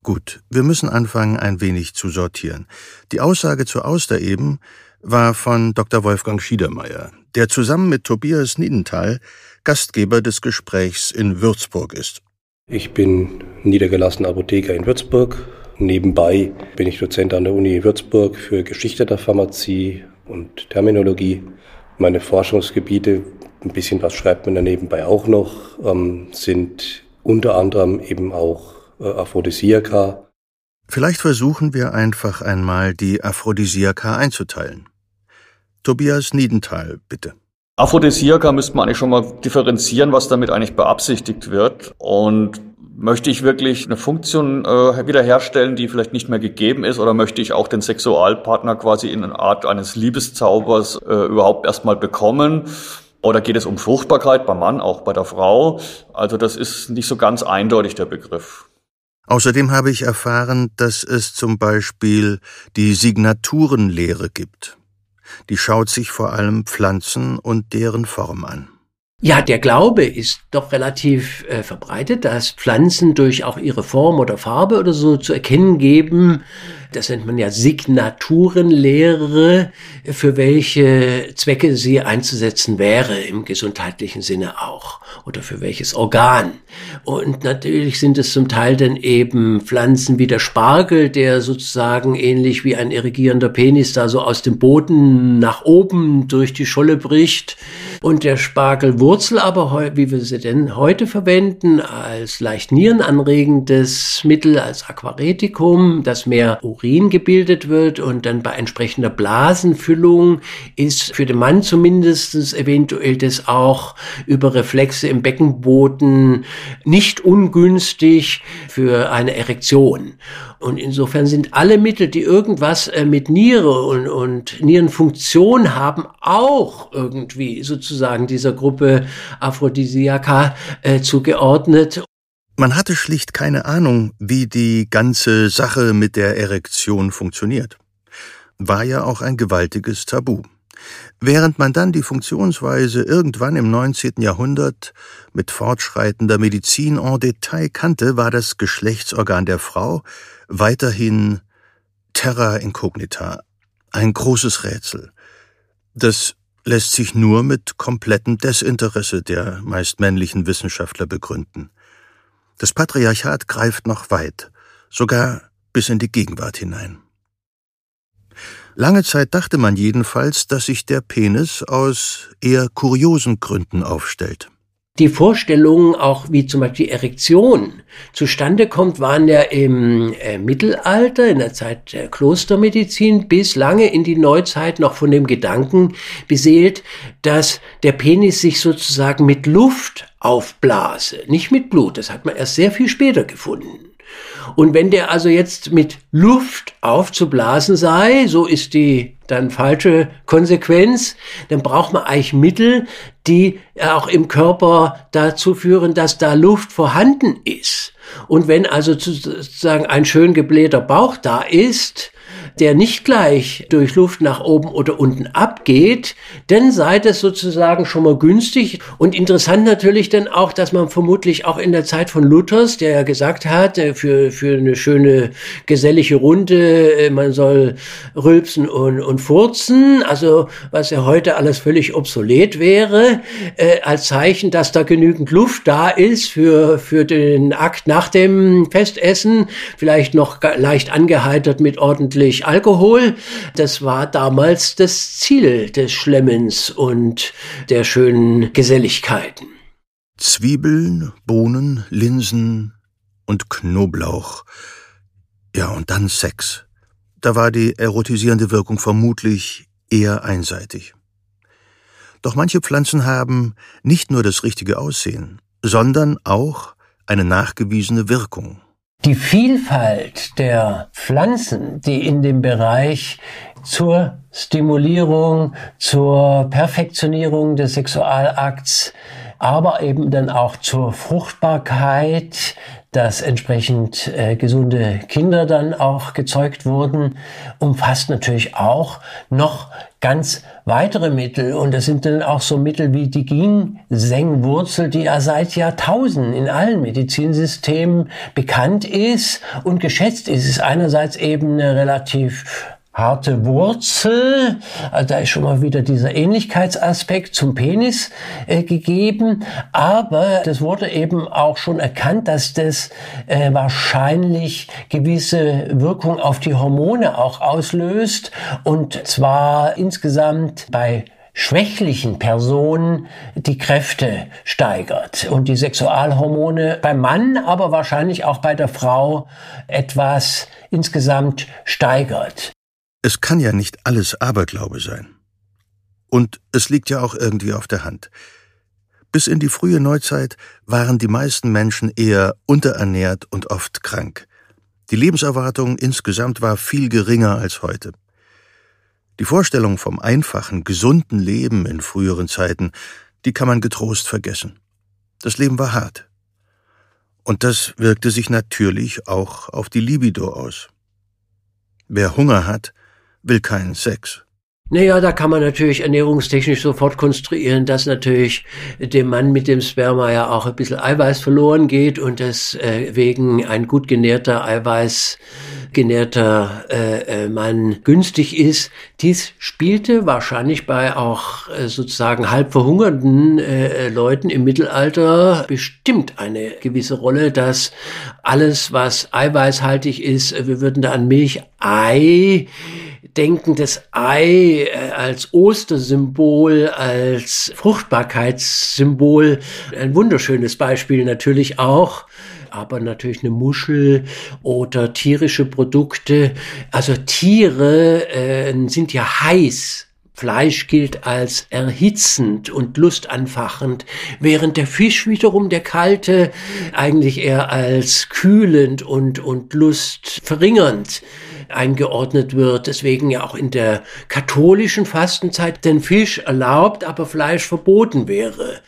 Gut, wir müssen anfangen, ein wenig zu sortieren. Die Aussage zur Auster eben war von Dr. Wolfgang Schiedermeier, der zusammen mit Tobias Niedenthal Gastgeber des Gesprächs in Würzburg ist. Ich bin niedergelassener Apotheker in Würzburg. Nebenbei bin ich Dozent an der Uni Würzburg für Geschichte der Pharmazie und Terminologie. Meine Forschungsgebiete, ein bisschen was schreibt man da nebenbei auch noch, ähm, sind unter anderem eben auch äh, Aphrodisiaka. Vielleicht versuchen wir einfach einmal die Aphrodisiaka einzuteilen. Tobias Niedenthal, bitte. Aphrodisiaka müsste man eigentlich schon mal differenzieren, was damit eigentlich beabsichtigt wird. Und möchte ich wirklich eine Funktion äh, wiederherstellen, die vielleicht nicht mehr gegeben ist, oder möchte ich auch den Sexualpartner quasi in einer Art eines Liebeszaubers äh, überhaupt erstmal bekommen? Oder geht es um Fruchtbarkeit beim Mann, auch bei der Frau? Also das ist nicht so ganz eindeutig der Begriff. Außerdem habe ich erfahren, dass es zum Beispiel die Signaturenlehre gibt die schaut sich vor allem Pflanzen und deren Form an. Ja, der Glaube ist doch relativ äh, verbreitet, dass Pflanzen durch auch ihre Form oder Farbe oder so zu erkennen geben, das nennt man ja Signaturenlehre, für welche Zwecke sie einzusetzen wäre, im gesundheitlichen Sinne auch, oder für welches Organ. Und natürlich sind es zum Teil dann eben Pflanzen wie der Spargel, der sozusagen ähnlich wie ein irrigierender Penis da so aus dem Boden nach oben durch die Scholle bricht. Und der Spargelwurzel aber, wie wir sie denn heute verwenden, als leicht nierenanregendes Mittel, als Aquaretikum, das mehr Urin gebildet wird und dann bei entsprechender Blasenfüllung ist für den Mann zumindest eventuell das auch über Reflexe im Beckenboden nicht ungünstig für eine Erektion. Und insofern sind alle Mittel, die irgendwas äh, mit Niere und, und Nierenfunktion haben, auch irgendwie sozusagen dieser Gruppe Aphrodisiaka äh, zugeordnet. Man hatte schlicht keine Ahnung, wie die ganze Sache mit der Erektion funktioniert. War ja auch ein gewaltiges Tabu. Während man dann die Funktionsweise irgendwann im 19. Jahrhundert mit fortschreitender Medizin en Detail kannte, war das Geschlechtsorgan der Frau weiterhin terra incognita, ein großes Rätsel. Das lässt sich nur mit komplettem Desinteresse der meist männlichen Wissenschaftler begründen. Das Patriarchat greift noch weit, sogar bis in die Gegenwart hinein. Lange Zeit dachte man jedenfalls, dass sich der Penis aus eher kuriosen Gründen aufstellt. Die Vorstellungen, auch wie zum Beispiel die Erektion zustande kommt, waren ja im äh, Mittelalter, in der Zeit der Klostermedizin, bis lange in die Neuzeit noch von dem Gedanken beseelt, dass der Penis sich sozusagen mit Luft aufblase, nicht mit Blut. Das hat man erst sehr viel später gefunden. Und wenn der also jetzt mit Luft aufzublasen sei, so ist die dann falsche Konsequenz, dann braucht man eigentlich Mittel, die auch im Körper dazu führen, dass da Luft vorhanden ist. Und wenn also sozusagen ein schön geblähter Bauch da ist, der nicht gleich durch Luft nach oben oder unten abgeht, dann sei das sozusagen schon mal günstig. Und interessant natürlich dann auch, dass man vermutlich auch in der Zeit von Luthers, der ja gesagt hat, äh, für, für eine schöne gesellige Runde, äh, man soll rülpsen und, und furzen, also was ja heute alles völlig obsolet wäre, äh, als Zeichen, dass da genügend Luft da ist für, für den Akt nach dem Festessen, vielleicht noch leicht angeheitert mit ordentlich Alkohol. Das war damals das Ziel des Schlemmens und der schönen Geselligkeiten. Zwiebeln, Bohnen, Linsen und Knoblauch. Ja, und dann Sex. Da war die erotisierende Wirkung vermutlich eher einseitig. Doch manche Pflanzen haben nicht nur das richtige Aussehen, sondern auch eine nachgewiesene Wirkung. Die Vielfalt der Pflanzen, die in dem Bereich zur Stimulierung, zur Perfektionierung des Sexualakts, aber eben dann auch zur Fruchtbarkeit, dass entsprechend äh, gesunde Kinder dann auch gezeugt wurden, umfasst natürlich auch noch ganz weitere Mittel. Und das sind dann auch so Mittel wie die Ginsengwurzel, die ja seit Jahrtausenden in allen Medizinsystemen bekannt ist und geschätzt ist. Es ist einerseits eben eine relativ harte Wurzel, also da ist schon mal wieder dieser Ähnlichkeitsaspekt zum Penis äh, gegeben, aber das wurde eben auch schon erkannt, dass das äh, wahrscheinlich gewisse Wirkung auf die Hormone auch auslöst. Und zwar insgesamt bei schwächlichen Personen die Kräfte steigert und die Sexualhormone beim Mann, aber wahrscheinlich auch bei der Frau etwas insgesamt steigert. Es kann ja nicht alles Aberglaube sein. Und es liegt ja auch irgendwie auf der Hand. Bis in die frühe Neuzeit waren die meisten Menschen eher unterernährt und oft krank. Die Lebenserwartung insgesamt war viel geringer als heute. Die Vorstellung vom einfachen, gesunden Leben in früheren Zeiten, die kann man getrost vergessen. Das Leben war hart. Und das wirkte sich natürlich auch auf die Libido aus. Wer Hunger hat, will keinen Sex. Naja, da kann man natürlich ernährungstechnisch sofort konstruieren, dass natürlich dem Mann mit dem Sperma ja auch ein bisschen Eiweiß verloren geht und deswegen äh, ein gut genährter Eiweiß genährter äh, äh, Mann günstig ist. Dies spielte wahrscheinlich bei auch äh, sozusagen halb verhungernden äh, Leuten im Mittelalter bestimmt eine gewisse Rolle, dass alles, was eiweißhaltig ist, wir würden da an Milch, Ei, denken, das Ei äh, als Ostersymbol, als Fruchtbarkeitssymbol, ein wunderschönes Beispiel natürlich auch aber natürlich eine Muschel oder tierische Produkte. Also Tiere äh, sind ja heiß. Fleisch gilt als erhitzend und lustanfachend, während der Fisch wiederum der kalte eigentlich eher als kühlend und, und lustverringernd eingeordnet wird. Deswegen ja auch in der katholischen Fastenzeit den Fisch erlaubt, aber Fleisch verboten wäre.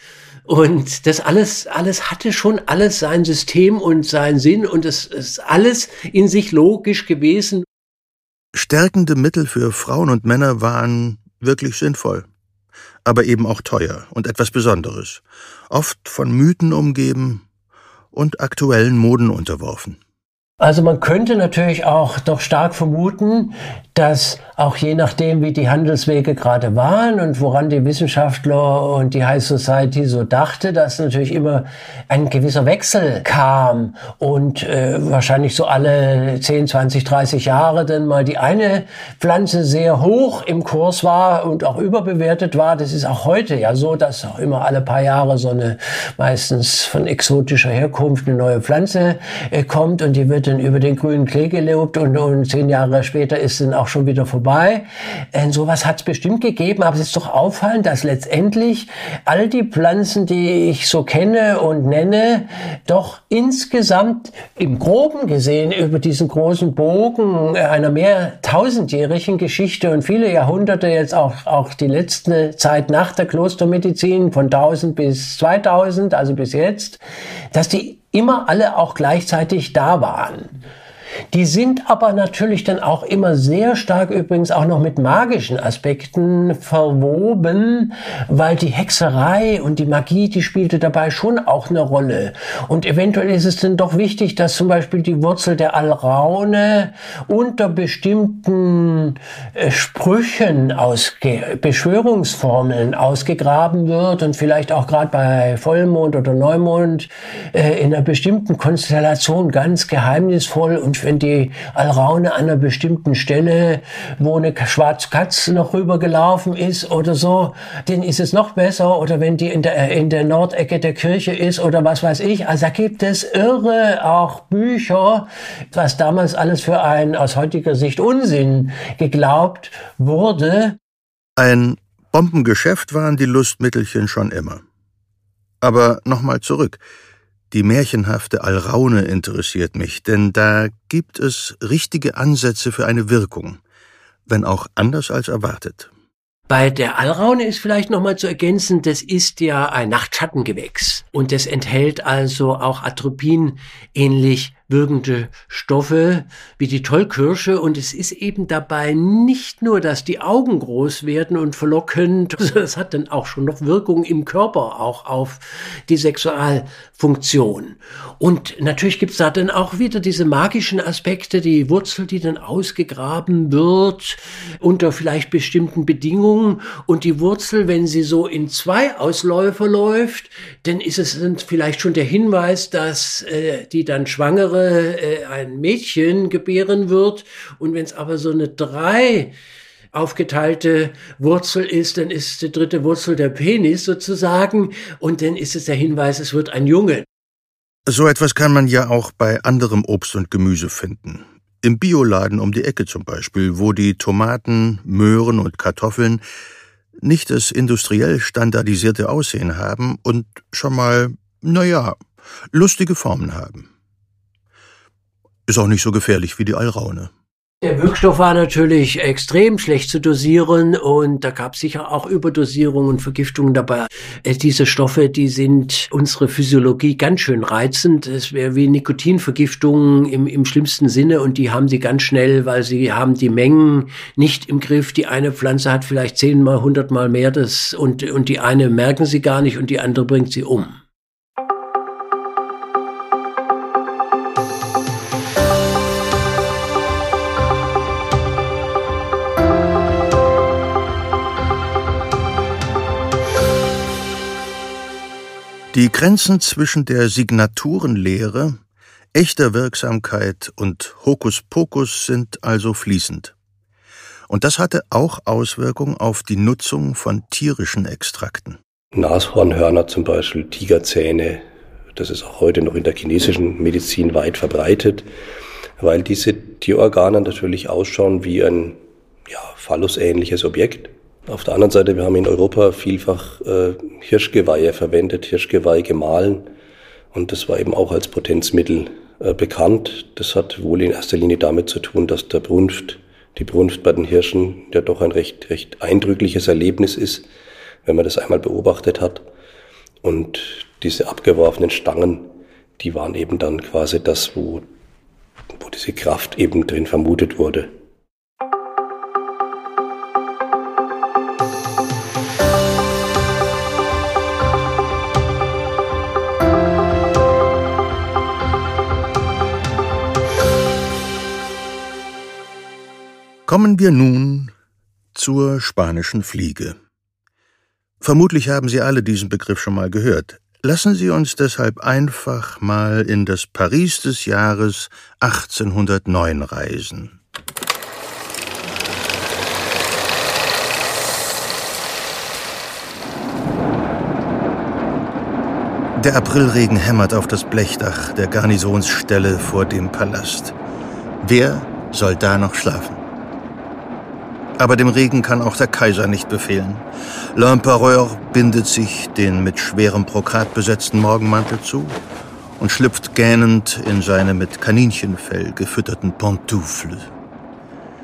Und das alles, alles hatte schon alles sein System und seinen Sinn und es ist alles in sich logisch gewesen. Stärkende Mittel für Frauen und Männer waren wirklich sinnvoll, aber eben auch teuer und etwas Besonderes, oft von Mythen umgeben und aktuellen Moden unterworfen. Also man könnte natürlich auch doch stark vermuten, dass auch je nachdem, wie die Handelswege gerade waren und woran die Wissenschaftler und die High Society so dachte, dass natürlich immer ein gewisser Wechsel kam und äh, wahrscheinlich so alle 10, 20, 30 Jahre dann mal die eine Pflanze sehr hoch im Kurs war und auch überbewertet war. Das ist auch heute ja so, dass auch immer alle paar Jahre so eine meistens von exotischer Herkunft eine neue Pflanze äh, kommt und die wird dann über den grünen Klee gelobt und, und zehn Jahre später ist dann auch schon wieder vorbei. Äh, sowas hat es bestimmt gegeben, aber es ist doch auffallend, dass letztendlich all die Pflanzen, die ich so kenne und nenne, doch insgesamt im Groben gesehen über diesen großen Bogen einer mehr tausendjährigen Geschichte und viele Jahrhunderte jetzt auch, auch die letzte Zeit nach der Klostermedizin von 1000 bis 2000, also bis jetzt, dass die immer alle auch gleichzeitig da waren. Die sind aber natürlich dann auch immer sehr stark übrigens auch noch mit magischen Aspekten verwoben, weil die Hexerei und die Magie, die spielte dabei schon auch eine Rolle. Und eventuell ist es dann doch wichtig, dass zum Beispiel die Wurzel der Alraune unter bestimmten äh, Sprüchen ausge Beschwörungsformeln ausgegraben wird und vielleicht auch gerade bei Vollmond oder Neumond äh, in einer bestimmten Konstellation ganz geheimnisvoll und wenn die Alraune an einer bestimmten Stelle, wo eine schwarze Katze noch rübergelaufen ist oder so, dann ist es noch besser. Oder wenn die in der, in der Nordecke der Kirche ist oder was weiß ich. Also da gibt es irre auch Bücher, was damals alles für ein aus heutiger Sicht Unsinn geglaubt wurde. Ein Bombengeschäft waren die Lustmittelchen schon immer. Aber nochmal zurück. Die märchenhafte Alraune interessiert mich, denn da gibt es richtige Ansätze für eine Wirkung, wenn auch anders als erwartet. Bei der Alraune ist vielleicht nochmal zu ergänzen, das ist ja ein Nachtschattengewächs und das enthält also auch Atropin ähnlich wirkende Stoffe wie die Tollkirsche und es ist eben dabei nicht nur, dass die Augen groß werden und verlockend, es hat dann auch schon noch Wirkung im Körper auch auf die Sexualfunktion. Und natürlich gibt's da dann auch wieder diese magischen Aspekte, die Wurzel, die dann ausgegraben wird unter vielleicht bestimmten Bedingungen und die Wurzel, wenn sie so in zwei Ausläufer läuft, dann ist es dann vielleicht schon der Hinweis, dass äh, die dann schwangere Jahre äh, ein Mädchen gebären wird. Und wenn es aber so eine drei aufgeteilte Wurzel ist, dann ist die dritte Wurzel der Penis sozusagen. Und dann ist es der Hinweis, es wird ein Junge. So etwas kann man ja auch bei anderem Obst und Gemüse finden. Im Bioladen um die Ecke zum Beispiel, wo die Tomaten, Möhren und Kartoffeln nicht das industriell standardisierte Aussehen haben und schon mal, naja, lustige Formen haben. Ist auch nicht so gefährlich wie die Alraune. Der Wirkstoff war natürlich extrem schlecht zu dosieren und da gab es sicher auch Überdosierungen und Vergiftungen dabei. Äh, diese Stoffe, die sind unsere Physiologie ganz schön reizend. Es wäre wie Nikotinvergiftungen im, im schlimmsten Sinne und die haben sie ganz schnell, weil sie haben die Mengen nicht im Griff. Die eine Pflanze hat vielleicht zehnmal, hundertmal mehr das und, und die eine merken sie gar nicht und die andere bringt sie um. Die Grenzen zwischen der Signaturenlehre, echter Wirksamkeit und Hokuspokus sind also fließend. Und das hatte auch Auswirkungen auf die Nutzung von tierischen Extrakten. Nashornhörner zum Beispiel, Tigerzähne, das ist auch heute noch in der chinesischen Medizin weit verbreitet, weil diese Tierorgane natürlich ausschauen wie ein ja, phallusähnliches Objekt. Auf der anderen Seite, wir haben in Europa vielfach äh, Hirschgeweihe verwendet, Hirschgeweih gemahlen. Und das war eben auch als Potenzmittel äh, bekannt. Das hat wohl in erster Linie damit zu tun, dass der Brunft, die Brunft bei den Hirschen ja doch ein recht, recht eindrückliches Erlebnis ist, wenn man das einmal beobachtet hat. Und diese abgeworfenen Stangen, die waren eben dann quasi das, wo, wo diese Kraft eben drin vermutet wurde. Kommen wir nun zur spanischen Fliege. Vermutlich haben Sie alle diesen Begriff schon mal gehört. Lassen Sie uns deshalb einfach mal in das Paris des Jahres 1809 reisen. Der Aprilregen hämmert auf das Blechdach der Garnisonsstelle vor dem Palast. Wer soll da noch schlafen? Aber dem Regen kann auch der Kaiser nicht befehlen. L'Empereur bindet sich den mit schwerem Brokat besetzten Morgenmantel zu und schlüpft gähnend in seine mit Kaninchenfell gefütterten Pantoufle.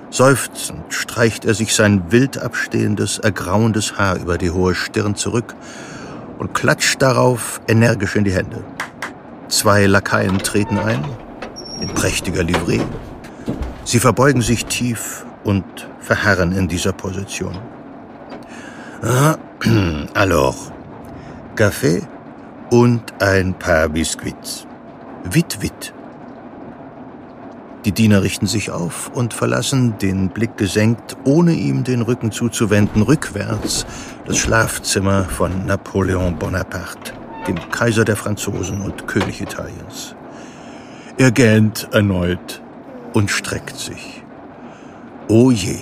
Seufzend streicht er sich sein wild abstehendes, ergrauendes Haar über die hohe Stirn zurück und klatscht darauf energisch in die Hände. Zwei Lakaien treten ein, in prächtiger Livree. Sie verbeugen sich tief und verharren in dieser Position. Alors, Kaffee und ein paar Biscuits. Wit, wit. Die Diener richten sich auf und verlassen, den Blick gesenkt, ohne ihm den Rücken zuzuwenden, rückwärts das Schlafzimmer von Napoleon Bonaparte, dem Kaiser der Franzosen und König Italiens. Er gähnt erneut und streckt sich. Oh je,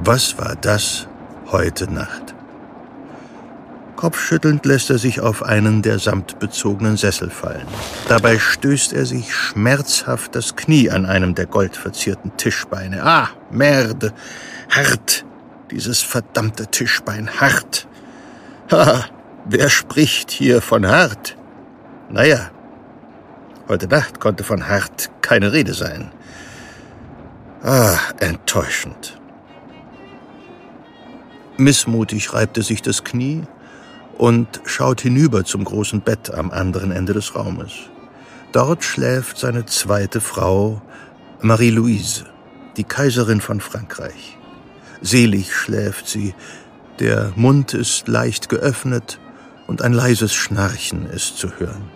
was war das heute Nacht? Kopfschüttelnd lässt er sich auf einen der samtbezogenen Sessel fallen. Dabei stößt er sich schmerzhaft das Knie an einem der goldverzierten Tischbeine. Ah, Merde! Hart! Dieses verdammte Tischbein hart! Ha! Wer spricht hier von hart? Naja, heute Nacht konnte von hart keine Rede sein. Ah, enttäuschend. Missmutig reibt er sich das Knie und schaut hinüber zum großen Bett am anderen Ende des Raumes. Dort schläft seine zweite Frau, Marie-Louise, die Kaiserin von Frankreich. Selig schläft sie, der Mund ist leicht geöffnet und ein leises Schnarchen ist zu hören.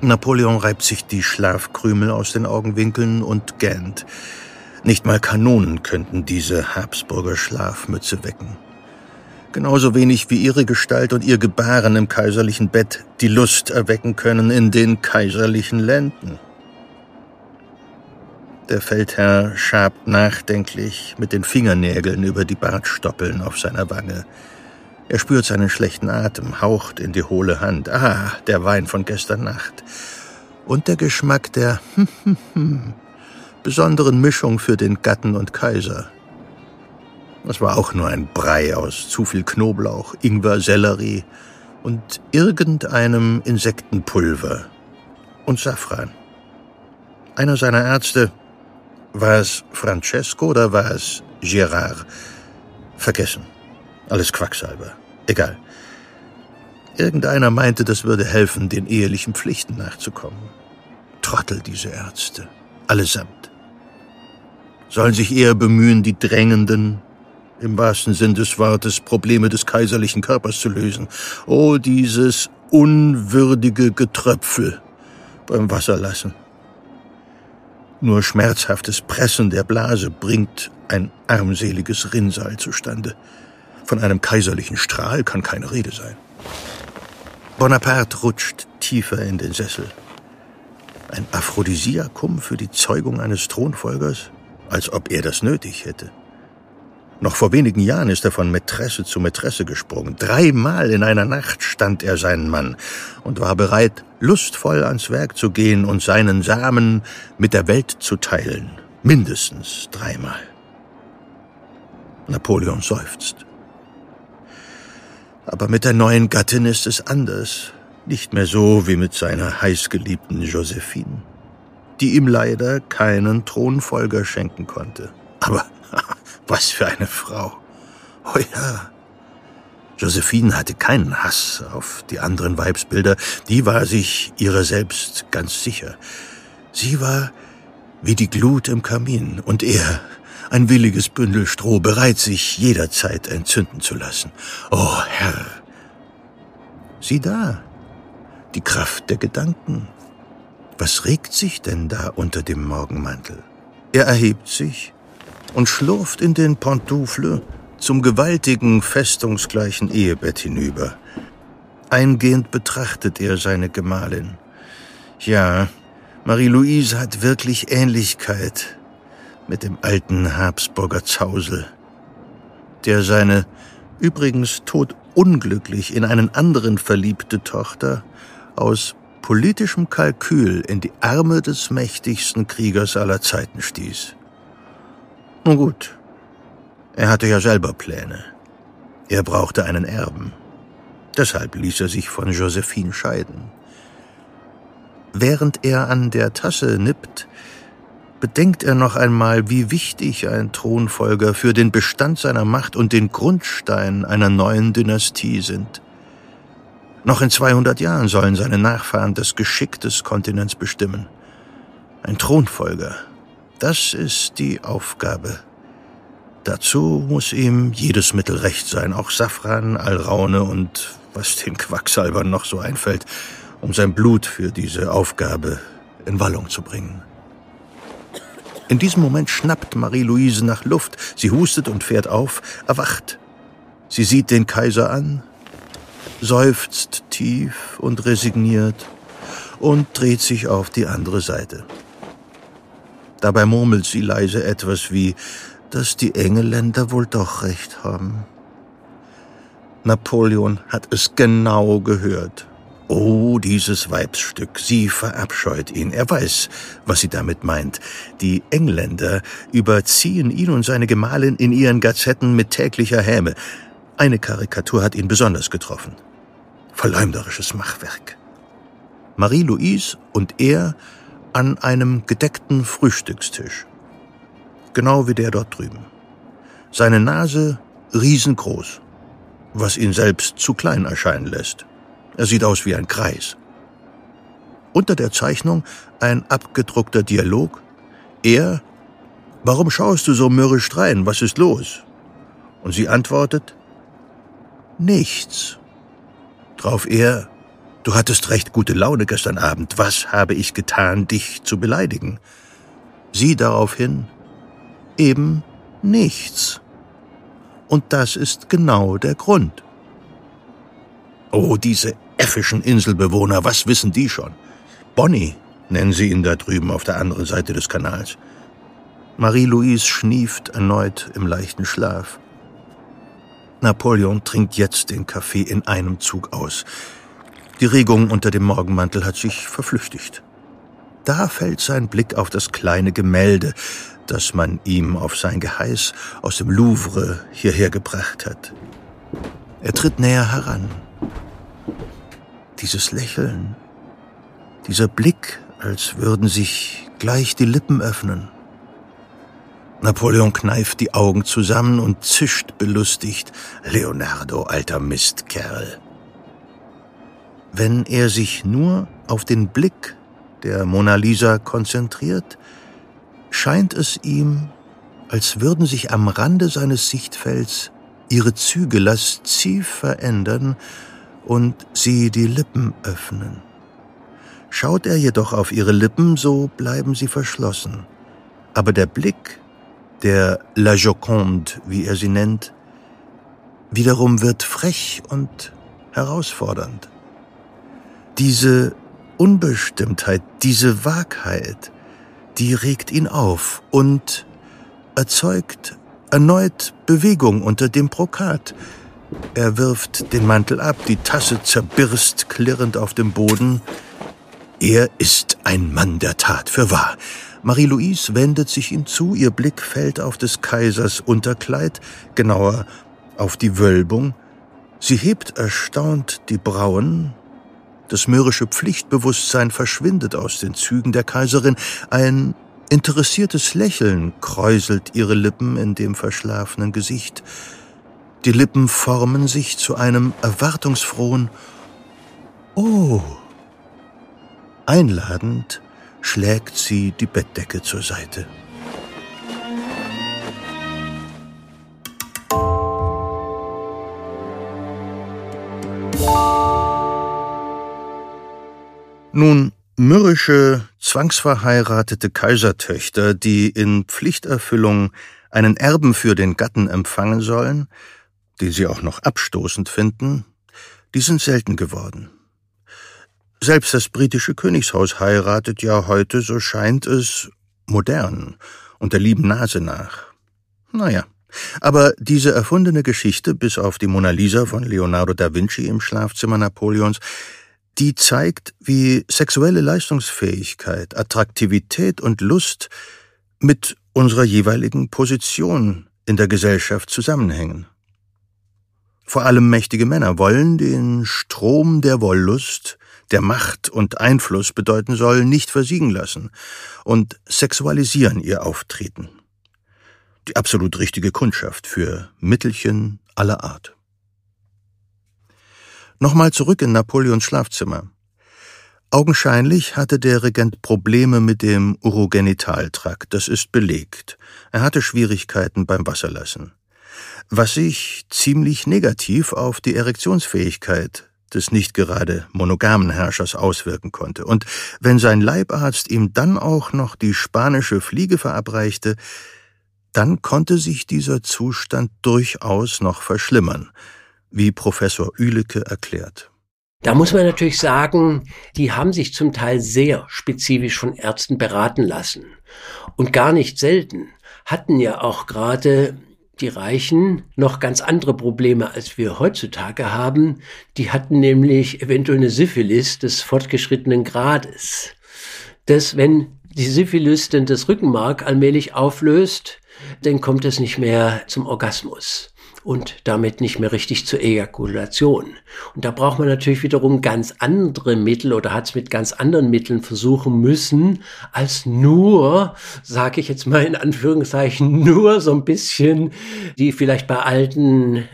Napoleon reibt sich die Schlafkrümel aus den Augenwinkeln und gähnt. Nicht mal Kanonen könnten diese Habsburger Schlafmütze wecken genauso wenig wie ihre Gestalt und ihr Gebaren im kaiserlichen Bett die Lust erwecken können in den kaiserlichen Lenden. Der Feldherr schabt nachdenklich mit den Fingernägeln über die Bartstoppeln auf seiner Wange. Er spürt seinen schlechten Atem, haucht in die hohle Hand. Ah, der Wein von gestern Nacht. Und der Geschmack der besonderen Mischung für den Gatten und Kaiser. Es war auch nur ein Brei aus zu viel Knoblauch, Ingwer, Sellerie und irgendeinem Insektenpulver und Safran. Einer seiner Ärzte, war es Francesco oder war es Gerard? Vergessen. Alles Quacksalber. Egal. Irgendeiner meinte, das würde helfen, den ehelichen Pflichten nachzukommen. Trottel, diese Ärzte. Allesamt. Sollen sich eher bemühen, die drängenden, im wahrsten Sinn des Wortes Probleme des kaiserlichen Körpers zu lösen. Oh, dieses unwürdige Getröpfel beim Wasserlassen. Nur schmerzhaftes Pressen der Blase bringt ein armseliges Rinnsal zustande. Von einem kaiserlichen Strahl kann keine Rede sein. Bonaparte rutscht tiefer in den Sessel. Ein Aphrodisiakum für die Zeugung eines Thronfolgers? Als ob er das nötig hätte. Noch vor wenigen Jahren ist er von Mätresse zu Mätresse gesprungen. Dreimal in einer Nacht stand er seinen Mann und war bereit, lustvoll ans Werk zu gehen und seinen Samen mit der Welt zu teilen. Mindestens dreimal. Napoleon seufzt. Aber mit der neuen Gattin ist es anders. Nicht mehr so wie mit seiner heißgeliebten Josephine, die ihm leider keinen Thronfolger schenken konnte. Aber was für eine Frau. Oh ja. Josephine hatte keinen Hass auf die anderen Weibsbilder, die war sich ihrer selbst ganz sicher. Sie war wie die Glut im Kamin und er ein williges Bündel Stroh, bereit sich jederzeit entzünden zu lassen. Oh Herr! Sieh da, die Kraft der Gedanken. Was regt sich denn da unter dem Morgenmantel? Er erhebt sich und schlurft in den Pantoufle zum gewaltigen, festungsgleichen Ehebett hinüber. Eingehend betrachtet er seine Gemahlin. Ja, Marie-Louise hat wirklich Ähnlichkeit mit dem alten Habsburger Zausel, der seine übrigens todunglücklich in einen anderen verliebte Tochter aus politischem Kalkül in die Arme des mächtigsten Kriegers aller Zeiten stieß. Nun gut, er hatte ja selber Pläne. Er brauchte einen Erben. Deshalb ließ er sich von Josephine scheiden. Während er an der Tasse nippt, bedenkt er noch einmal, wie wichtig ein Thronfolger für den Bestand seiner Macht und den Grundstein einer neuen Dynastie sind. Noch in 200 Jahren sollen seine Nachfahren das Geschick des Kontinents bestimmen. Ein Thronfolger, das ist die Aufgabe. Dazu muss ihm jedes Mittel recht sein, auch Safran, Alraune und was den Quacksalbern noch so einfällt, um sein Blut für diese Aufgabe in Wallung zu bringen. In diesem Moment schnappt Marie-Louise nach Luft. Sie hustet und fährt auf, erwacht. Sie sieht den Kaiser an, seufzt tief und resigniert und dreht sich auf die andere Seite. Dabei murmelt sie leise etwas wie, dass die Engeländer wohl doch recht haben. Napoleon hat es genau gehört. Oh, dieses Weibsstück, sie verabscheut ihn. Er weiß, was sie damit meint. Die Engländer überziehen ihn und seine Gemahlin in ihren Gazetten mit täglicher Häme. Eine Karikatur hat ihn besonders getroffen. Verleumderisches Machwerk. Marie-Louise und er an einem gedeckten Frühstückstisch. Genau wie der dort drüben. Seine Nase riesengroß, was ihn selbst zu klein erscheinen lässt. Er sieht aus wie ein Kreis. Unter der Zeichnung ein abgedruckter Dialog. Er, warum schaust du so mürrisch rein? Was ist los? Und sie antwortet, nichts. Drauf er, du hattest recht gute Laune gestern Abend. Was habe ich getan, dich zu beleidigen? Sie daraufhin, eben nichts. Und das ist genau der Grund. Oh, diese äffischen Inselbewohner, was wissen die schon? Bonnie nennen sie ihn da drüben auf der anderen Seite des Kanals. Marie-Louise schnieft erneut im leichten Schlaf. Napoleon trinkt jetzt den Kaffee in einem Zug aus. Die Regung unter dem Morgenmantel hat sich verflüchtigt. Da fällt sein Blick auf das kleine Gemälde, das man ihm auf sein Geheiß aus dem Louvre hierher gebracht hat. Er tritt näher heran dieses Lächeln, dieser Blick, als würden sich gleich die Lippen öffnen. Napoleon kneift die Augen zusammen und zischt belustigt. Leonardo, alter Mistkerl. Wenn er sich nur auf den Blick der Mona Lisa konzentriert, scheint es ihm, als würden sich am Rande seines Sichtfelds ihre Züge lasziv verändern und sie die Lippen öffnen. Schaut er jedoch auf ihre Lippen, so bleiben sie verschlossen. Aber der Blick, der La Joconde, wie er sie nennt, wiederum wird frech und herausfordernd. Diese Unbestimmtheit, diese Wahrheit, die regt ihn auf und erzeugt erneut Bewegung unter dem Brokat, er wirft den Mantel ab, die Tasse zerbirst klirrend auf dem Boden. Er ist ein Mann der Tat, für wahr. Marie-Louise wendet sich ihm zu, ihr Blick fällt auf des Kaisers Unterkleid, genauer auf die Wölbung. Sie hebt erstaunt die Brauen. Das mürrische Pflichtbewusstsein verschwindet aus den Zügen der Kaiserin. Ein interessiertes Lächeln kräuselt ihre Lippen in dem verschlafenen Gesicht. Die Lippen formen sich zu einem erwartungsfrohen Oh. Einladend schlägt sie die Bettdecke zur Seite. Nun, mürrische, zwangsverheiratete Kaisertöchter, die in Pflichterfüllung einen Erben für den Gatten empfangen sollen, den sie auch noch abstoßend finden, die sind selten geworden. Selbst das britische Königshaus heiratet ja heute, so scheint es, modern und der lieben Nase nach. Naja, aber diese erfundene Geschichte, bis auf die Mona Lisa von Leonardo da Vinci im Schlafzimmer Napoleons, die zeigt, wie sexuelle Leistungsfähigkeit, Attraktivität und Lust mit unserer jeweiligen Position in der Gesellschaft zusammenhängen. Vor allem mächtige Männer wollen den Strom der Wollust, der Macht und Einfluss bedeuten soll, nicht versiegen lassen und sexualisieren ihr Auftreten. Die absolut richtige Kundschaft für Mittelchen aller Art. Nochmal zurück in Napoleons Schlafzimmer. Augenscheinlich hatte der Regent Probleme mit dem Urogenitaltrakt, das ist belegt. Er hatte Schwierigkeiten beim Wasserlassen. Was sich ziemlich negativ auf die Erektionsfähigkeit des nicht gerade monogamen Herrschers auswirken konnte. Und wenn sein Leibarzt ihm dann auch noch die spanische Fliege verabreichte, dann konnte sich dieser Zustand durchaus noch verschlimmern wie Professor Ülecke erklärt. Da muss man natürlich sagen, die haben sich zum Teil sehr spezifisch von Ärzten beraten lassen. Und gar nicht selten hatten ja auch gerade die Reichen noch ganz andere Probleme, als wir heutzutage haben. Die hatten nämlich eventuell eine Syphilis des fortgeschrittenen Grades. Dass wenn die Syphilis denn das Rückenmark allmählich auflöst, dann kommt es nicht mehr zum Orgasmus und damit nicht mehr richtig zur Ejakulation. Und da braucht man natürlich wiederum ganz andere Mittel oder hat es mit ganz anderen Mitteln versuchen müssen, als nur, sage ich jetzt mal in Anführungszeichen, nur so ein bisschen die vielleicht bei alten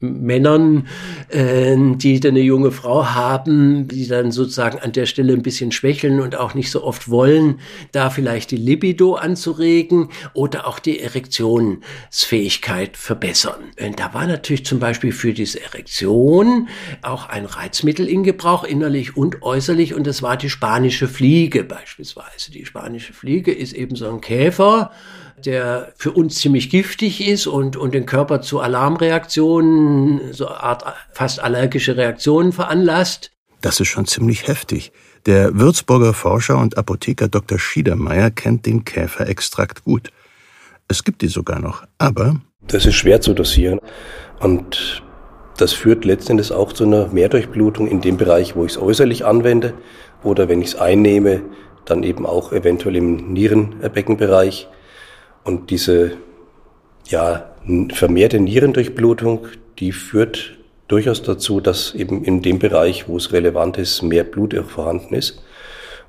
Männern, äh, die dann eine junge Frau haben, die dann sozusagen an der Stelle ein bisschen schwächeln und auch nicht so oft wollen, da vielleicht die Libido anzuregen oder auch die Erektionsfähigkeit verbessern. Und da war natürlich zum Beispiel für diese Erektion auch ein Reizmittel in Gebrauch, innerlich und äußerlich, und das war die spanische Fliege beispielsweise. Die spanische Fliege ist eben so ein Käfer, der für uns ziemlich giftig ist und, und den Körper zu Alarmreaktionen, so eine Art fast allergische Reaktionen veranlasst. Das ist schon ziemlich heftig. Der Würzburger Forscher und Apotheker Dr. Schiedermeier kennt den Käferextrakt gut. Es gibt die sogar noch, aber. Das ist schwer zu dosieren und das führt letztendlich auch zu einer Mehrdurchblutung in dem Bereich, wo ich es äußerlich anwende oder wenn ich es einnehme, dann eben auch eventuell im Nierenbeckenbereich. Und diese ja, vermehrte Nierendurchblutung, die führt durchaus dazu, dass eben in dem Bereich, wo es relevant ist, mehr Blut vorhanden ist.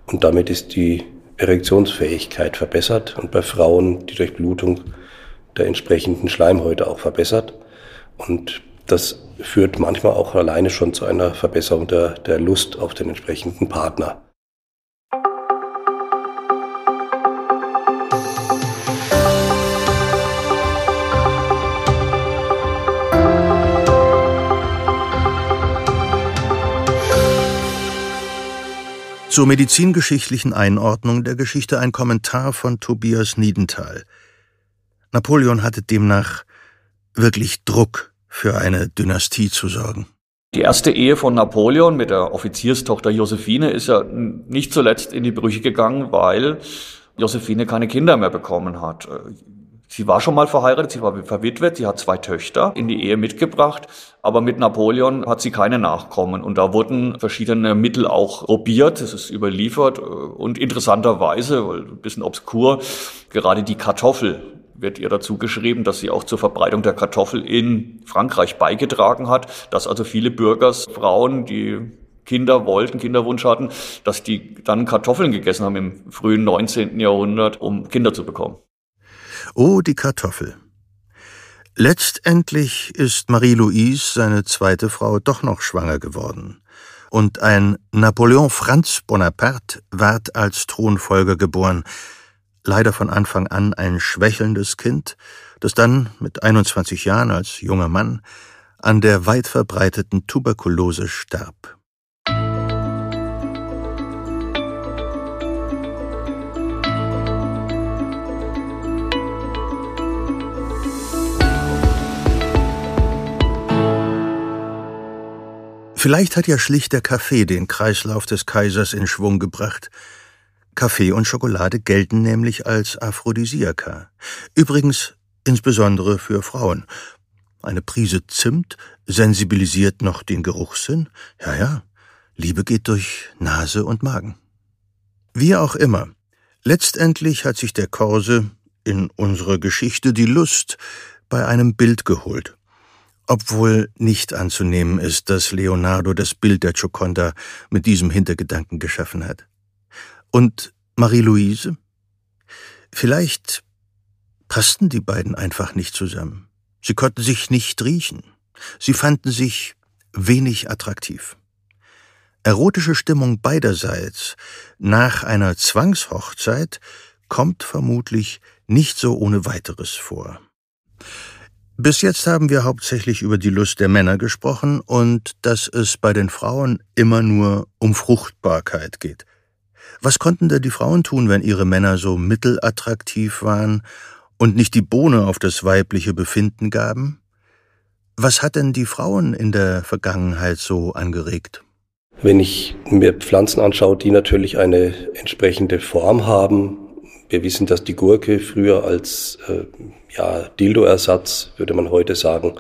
Und damit ist die Erektionsfähigkeit verbessert und bei Frauen die Durchblutung der entsprechenden Schleimhäute auch verbessert. Und das führt manchmal auch alleine schon zu einer Verbesserung der, der Lust auf den entsprechenden Partner. Zur medizingeschichtlichen Einordnung der Geschichte ein Kommentar von Tobias Niedenthal. Napoleon hatte demnach wirklich Druck für eine Dynastie zu sorgen. Die erste Ehe von Napoleon mit der Offizierstochter Josephine ist ja nicht zuletzt in die Brüche gegangen, weil Josephine keine Kinder mehr bekommen hat. Sie war schon mal verheiratet, sie war verwitwet, sie hat zwei Töchter in die Ehe mitgebracht, aber mit Napoleon hat sie keine Nachkommen. Und da wurden verschiedene Mittel auch probiert, das ist überliefert und interessanterweise, weil ein bisschen obskur, gerade die Kartoffel wird ihr dazu geschrieben, dass sie auch zur Verbreitung der Kartoffel in Frankreich beigetragen hat, dass also viele Bürgersfrauen, die Kinder wollten, Kinderwunsch hatten, dass die dann Kartoffeln gegessen haben im frühen 19. Jahrhundert, um Kinder zu bekommen. Oh, die Kartoffel. Letztendlich ist Marie-Louise, seine zweite Frau, doch noch schwanger geworden. Und ein Napoleon Franz Bonaparte ward als Thronfolger geboren, leider von Anfang an ein schwächelndes Kind, das dann mit 21 Jahren als junger Mann an der weit verbreiteten Tuberkulose starb. Vielleicht hat ja schlicht der Kaffee den Kreislauf des Kaisers in Schwung gebracht. Kaffee und Schokolade gelten nämlich als Aphrodisiaka. Übrigens insbesondere für Frauen. Eine Prise Zimt sensibilisiert noch den Geruchssinn. Ja, ja, Liebe geht durch Nase und Magen. Wie auch immer, letztendlich hat sich der Korse in unserer Geschichte die Lust bei einem Bild geholt. Obwohl nicht anzunehmen ist, dass Leonardo das Bild der Gioconda mit diesem Hintergedanken geschaffen hat. Und Marie-Louise? Vielleicht passten die beiden einfach nicht zusammen. Sie konnten sich nicht riechen. Sie fanden sich wenig attraktiv. Erotische Stimmung beiderseits nach einer Zwangshochzeit kommt vermutlich nicht so ohne weiteres vor. Bis jetzt haben wir hauptsächlich über die Lust der Männer gesprochen und dass es bei den Frauen immer nur um Fruchtbarkeit geht. Was konnten da die Frauen tun, wenn ihre Männer so mittelattraktiv waren und nicht die Bohne auf das weibliche Befinden gaben? Was hat denn die Frauen in der Vergangenheit so angeregt? Wenn ich mir Pflanzen anschaue, die natürlich eine entsprechende Form haben, wir wissen, dass die Gurke früher als äh, ja, Dildo-Ersatz, würde man heute sagen,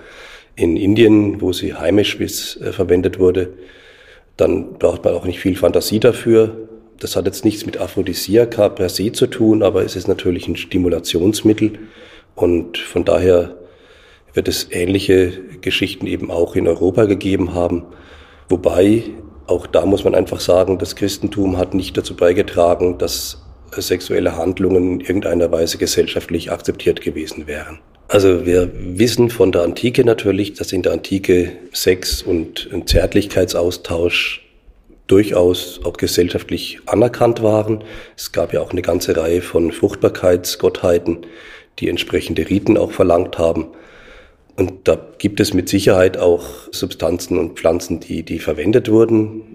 in Indien, wo sie heimisch bis, äh, verwendet wurde, dann braucht man auch nicht viel Fantasie dafür. Das hat jetzt nichts mit Aphrodisiaka per se zu tun, aber es ist natürlich ein Stimulationsmittel und von daher wird es ähnliche Geschichten eben auch in Europa gegeben haben. Wobei, auch da muss man einfach sagen, das Christentum hat nicht dazu beigetragen, dass sexuelle Handlungen in irgendeiner Weise gesellschaftlich akzeptiert gewesen wären. Also wir wissen von der Antike natürlich, dass in der Antike Sex und Zärtlichkeitsaustausch durchaus auch gesellschaftlich anerkannt waren. Es gab ja auch eine ganze Reihe von Fruchtbarkeitsgottheiten, die entsprechende Riten auch verlangt haben. Und da gibt es mit Sicherheit auch Substanzen und Pflanzen, die, die verwendet wurden.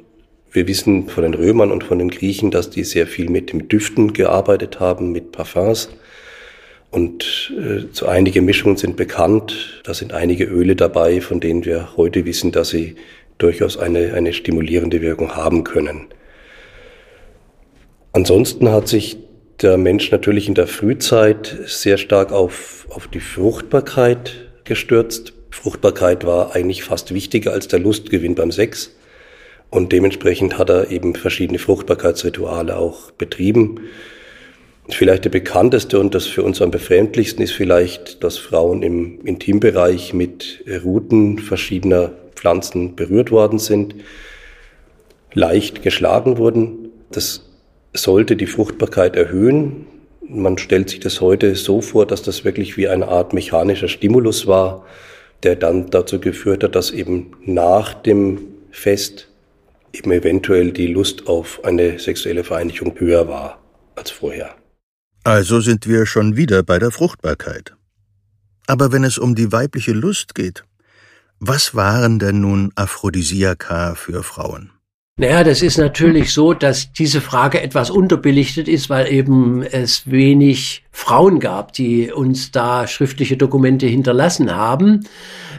Wir wissen von den Römern und von den Griechen, dass die sehr viel mit dem Düften gearbeitet haben, mit Parfums. Und äh, so einige Mischungen sind bekannt. Da sind einige Öle dabei, von denen wir heute wissen, dass sie durchaus eine, eine stimulierende Wirkung haben können. Ansonsten hat sich der Mensch natürlich in der Frühzeit sehr stark auf, auf die Fruchtbarkeit gestürzt. Fruchtbarkeit war eigentlich fast wichtiger als der Lustgewinn beim Sex. Und dementsprechend hat er eben verschiedene Fruchtbarkeitsrituale auch betrieben. Vielleicht der bekannteste und das für uns am befremdlichsten ist vielleicht, dass Frauen im Intimbereich mit Ruten verschiedener Pflanzen berührt worden sind, leicht geschlagen wurden. Das sollte die Fruchtbarkeit erhöhen. Man stellt sich das heute so vor, dass das wirklich wie eine Art mechanischer Stimulus war, der dann dazu geführt hat, dass eben nach dem Fest eben eventuell die Lust auf eine sexuelle Vereinigung höher war als vorher. Also sind wir schon wieder bei der Fruchtbarkeit. Aber wenn es um die weibliche Lust geht, was waren denn nun Aphrodisiaka für Frauen? Naja, das ist natürlich so, dass diese Frage etwas unterbelichtet ist, weil eben es wenig Frauen gab, die uns da schriftliche Dokumente hinterlassen haben.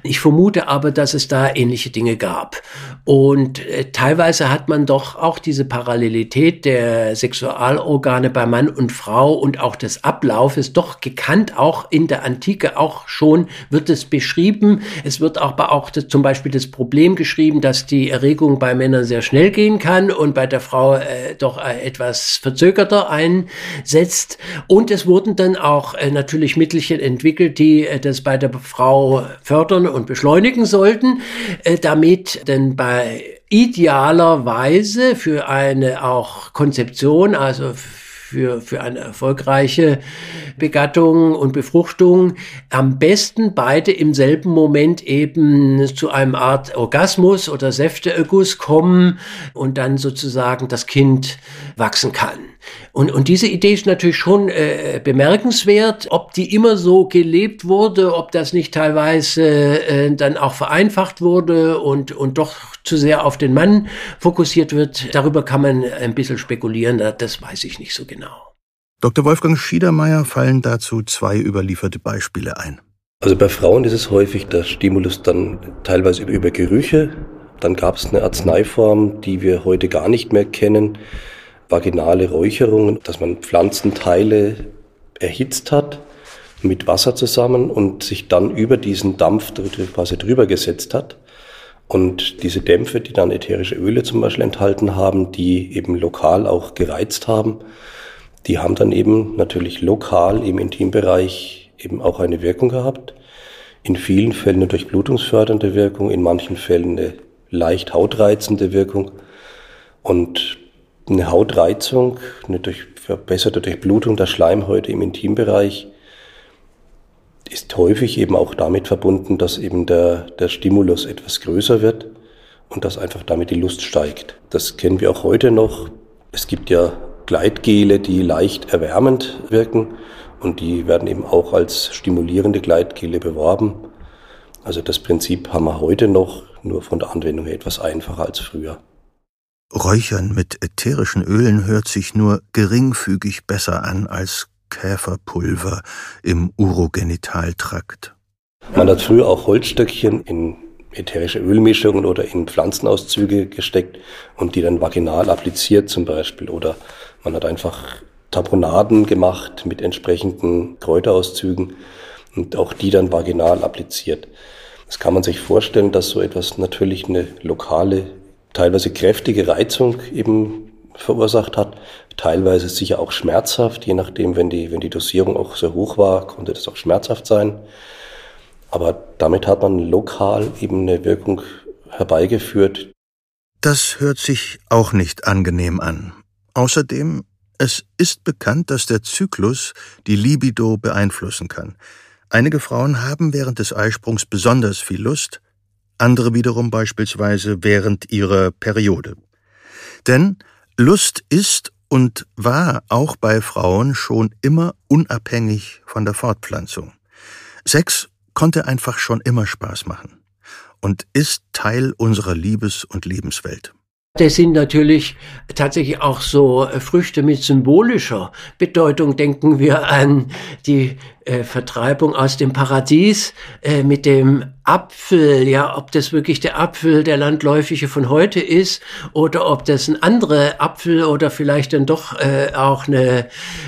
Ich vermute aber, dass es da ähnliche Dinge gab. Und äh, teilweise hat man doch auch diese Parallelität der Sexualorgane bei Mann und Frau und auch des Ablaufes doch gekannt. Auch in der Antike auch schon wird es beschrieben. Es wird auch, auch das, zum Beispiel das Problem geschrieben, dass die Erregung bei Männern sehr schnell gehen kann und bei der Frau äh, doch äh, etwas verzögerter einsetzt. Und es wurde wurden dann auch äh, natürlich Mittelchen entwickelt, die äh, das bei der Frau fördern und beschleunigen sollten, äh, damit denn bei idealerweise für eine auch Konzeption, also für, für eine erfolgreiche Begattung und Befruchtung am besten beide im selben Moment eben zu einem Art Orgasmus oder Säfteerguss kommen und dann sozusagen das Kind wachsen kann. Und, und diese Idee ist natürlich schon äh, bemerkenswert. Ob die immer so gelebt wurde, ob das nicht teilweise äh, dann auch vereinfacht wurde und, und doch zu sehr auf den Mann fokussiert wird, darüber kann man ein bisschen spekulieren. Das weiß ich nicht so genau. Dr. Wolfgang Schiedermeier fallen dazu zwei überlieferte Beispiele ein. Also bei Frauen ist es häufig, dass Stimulus dann teilweise über Gerüche Dann gab es eine Arzneiform, die wir heute gar nicht mehr kennen, vaginale Räucherung, dass man Pflanzenteile erhitzt hat mit Wasser zusammen und sich dann über diesen Dampf quasi drüber gesetzt hat. Und diese Dämpfe, die dann ätherische Öle zum Beispiel enthalten haben, die eben lokal auch gereizt haben, die haben dann eben natürlich lokal im Intimbereich eben auch eine Wirkung gehabt. In vielen Fällen eine durchblutungsfördernde Wirkung, in manchen Fällen eine leicht hautreizende Wirkung. Und eine Hautreizung, eine durch, verbesserte Durchblutung der Schleimhäute im Intimbereich ist häufig eben auch damit verbunden, dass eben der, der Stimulus etwas größer wird und dass einfach damit die Lust steigt. Das kennen wir auch heute noch. Es gibt ja Gleitgele, die leicht erwärmend wirken und die werden eben auch als stimulierende Gleitgele beworben. Also das Prinzip haben wir heute noch, nur von der Anwendung her etwas einfacher als früher. Räuchern mit ätherischen Ölen hört sich nur geringfügig besser an als Käferpulver im Urogenitaltrakt. Man hat früher auch Holzstöckchen in ätherische Ölmischungen oder in Pflanzenauszüge gesteckt und die dann vaginal appliziert zum Beispiel. Oder man hat einfach Taponaden gemacht mit entsprechenden Kräuterauszügen und auch die dann vaginal appliziert. Das kann man sich vorstellen, dass so etwas natürlich eine lokale, teilweise kräftige Reizung eben verursacht hat, teilweise sicher auch schmerzhaft, je nachdem, wenn die, wenn die Dosierung auch sehr hoch war, konnte das auch schmerzhaft sein. Aber damit hat man lokal eben eine Wirkung herbeigeführt. Das hört sich auch nicht angenehm an. Außerdem, es ist bekannt, dass der Zyklus die Libido beeinflussen kann. Einige Frauen haben während des Eisprungs besonders viel Lust, andere wiederum beispielsweise während ihrer Periode. Denn Lust ist und war auch bei Frauen schon immer unabhängig von der Fortpflanzung. Sex konnte einfach schon immer Spaß machen und ist Teil unserer Liebes- und Lebenswelt. Das sind natürlich tatsächlich auch so Früchte mit symbolischer Bedeutung. Denken wir an die äh, Vertreibung aus dem Paradies äh, mit dem Apfel, ja, ob das wirklich der Apfel, der landläufige von heute ist, oder ob das ein anderer Apfel oder vielleicht dann doch äh, auch eine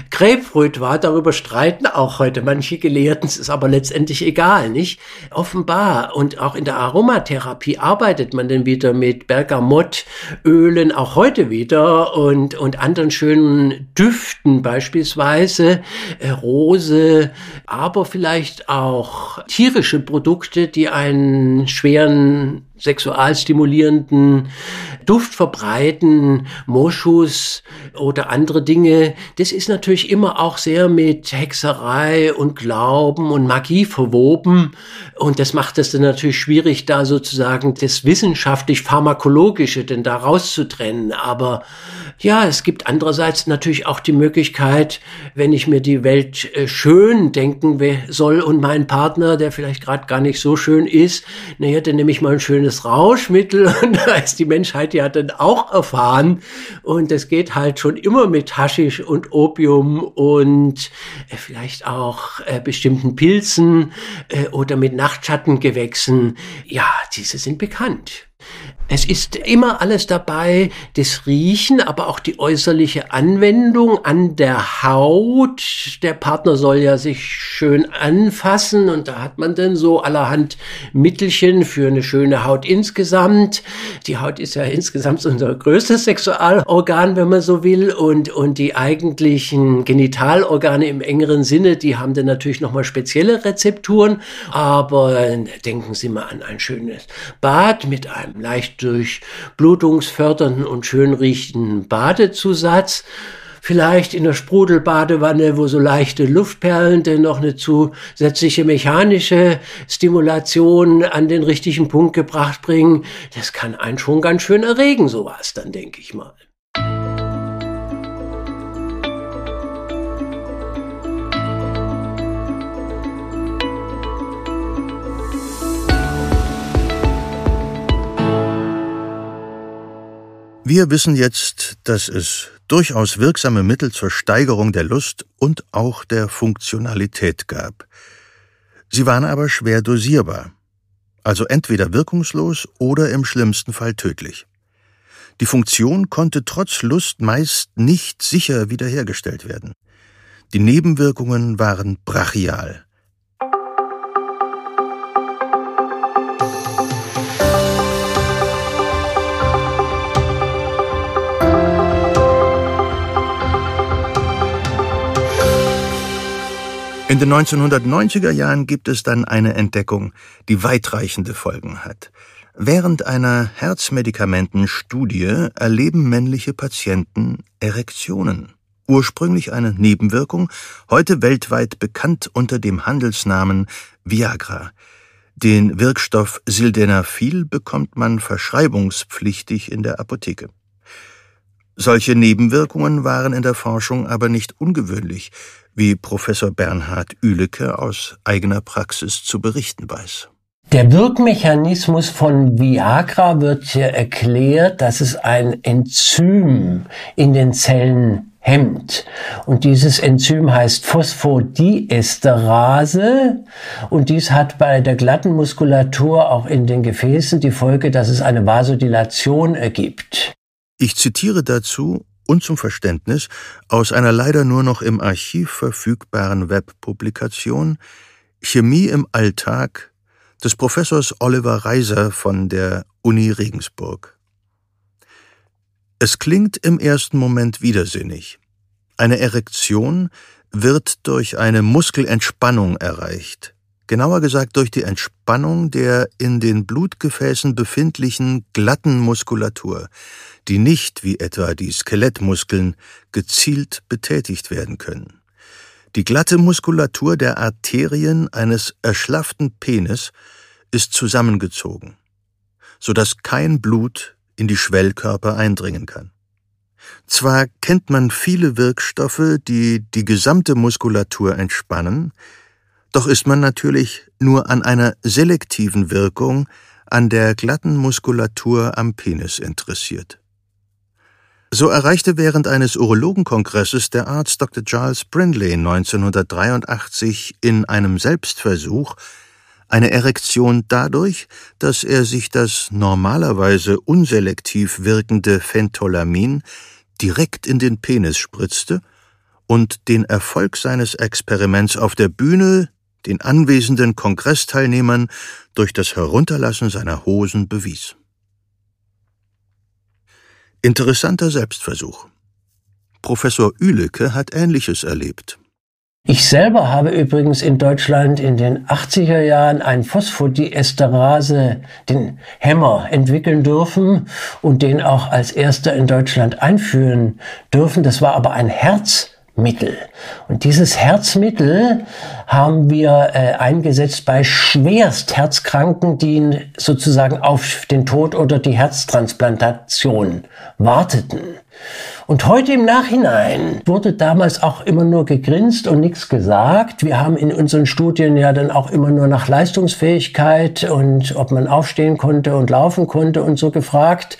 Grapefruit war, darüber streiten auch heute manche Gelehrten, es ist aber letztendlich egal, nicht? Offenbar, und auch in der Aromatherapie arbeitet man dann wieder mit Bergamottölen, auch heute wieder, und, und anderen schönen Düften, beispielsweise äh, Rose, aber vielleicht auch tierische Produkte, die einen schweren sexualstimulierenden Duft verbreiten, Moschus oder andere Dinge. Das ist natürlich immer auch sehr mit Hexerei und Glauben und Magie verwoben. Und das macht es dann natürlich schwierig, da sozusagen das wissenschaftlich-pharmakologische denn da rauszutrennen. Aber ja, es gibt andererseits natürlich auch die Möglichkeit, wenn ich mir die Welt äh, schön denken soll und mein Partner, der vielleicht gerade gar nicht so schön ist, naja, dann nehme ich mal ein schönes Rauschmittel und da ist die Menschheit ja dann auch erfahren. Und es geht halt schon immer mit Haschisch und Opium und äh, vielleicht auch äh, bestimmten Pilzen äh, oder mit Nachtschattengewächsen. Ja, diese sind bekannt. Es ist immer alles dabei, das Riechen, aber auch die äußerliche Anwendung an der Haut. Der Partner soll ja sich schön anfassen und da hat man dann so allerhand Mittelchen für eine schöne Haut insgesamt. Die Haut ist ja insgesamt unser größtes Sexualorgan, wenn man so will und, und die eigentlichen Genitalorgane im engeren Sinne, die haben dann natürlich nochmal spezielle Rezepturen, aber denken Sie mal an ein schönes Bad mit einem leicht durch blutungsfördernden und schön riechenden Badezusatz. Vielleicht in der Sprudelbadewanne, wo so leichte Luftperlen denn noch eine zusätzliche mechanische Stimulation an den richtigen Punkt gebracht bringen. Das kann einen schon ganz schön erregen, sowas dann, denke ich mal. Wir wissen jetzt, dass es durchaus wirksame Mittel zur Steigerung der Lust und auch der Funktionalität gab. Sie waren aber schwer dosierbar. also entweder wirkungslos oder im schlimmsten Fall tödlich. Die Funktion konnte trotz Lust meist nicht sicher wiederhergestellt werden. Die Nebenwirkungen waren brachial. In den 1990er Jahren gibt es dann eine Entdeckung, die weitreichende Folgen hat. Während einer Herzmedikamentenstudie erleben männliche Patienten Erektionen. Ursprünglich eine Nebenwirkung, heute weltweit bekannt unter dem Handelsnamen Viagra. Den Wirkstoff Sildenafil bekommt man verschreibungspflichtig in der Apotheke. Solche Nebenwirkungen waren in der Forschung aber nicht ungewöhnlich, wie Professor Bernhard Ülecke aus eigener Praxis zu berichten weiß. Der Wirkmechanismus von Viagra wird hier erklärt, dass es ein Enzym in den Zellen hemmt. Und dieses Enzym heißt Phosphodiesterase. Und dies hat bei der glatten Muskulatur auch in den Gefäßen die Folge, dass es eine Vasodilation ergibt. Ich zitiere dazu und zum Verständnis aus einer leider nur noch im Archiv verfügbaren Webpublikation Chemie im Alltag des Professors Oliver Reiser von der Uni Regensburg. Es klingt im ersten Moment widersinnig. Eine Erektion wird durch eine Muskelentspannung erreicht, genauer gesagt durch die Entspannung der in den Blutgefäßen befindlichen glatten Muskulatur, die nicht, wie etwa die Skelettmuskeln, gezielt betätigt werden können. Die glatte Muskulatur der Arterien eines erschlafften Penis ist zusammengezogen, so dass kein Blut in die Schwellkörper eindringen kann. Zwar kennt man viele Wirkstoffe, die die gesamte Muskulatur entspannen, doch ist man natürlich nur an einer selektiven Wirkung an der glatten Muskulatur am Penis interessiert. So erreichte während eines Urologenkongresses der Arzt Dr. Charles Brindley 1983 in einem Selbstversuch eine Erektion dadurch, dass er sich das normalerweise unselektiv wirkende Phentolamin direkt in den Penis spritzte und den Erfolg seines Experiments auf der Bühne den anwesenden Kongressteilnehmern durch das Herunterlassen seiner Hosen bewies. Interessanter Selbstversuch. Professor Ülecke hat Ähnliches erlebt. Ich selber habe übrigens in Deutschland in den 80er Jahren ein Phosphodiesterase, den Hämmer, entwickeln dürfen und den auch als erster in Deutschland einführen dürfen. Das war aber ein Herz Mittel. Und dieses Herzmittel haben wir äh, eingesetzt bei schwerst Herzkranken, die sozusagen auf den Tod oder die Herztransplantation warteten. Und heute im Nachhinein wurde damals auch immer nur gegrinst und nichts gesagt. Wir haben in unseren Studien ja dann auch immer nur nach Leistungsfähigkeit und ob man aufstehen konnte und laufen konnte und so gefragt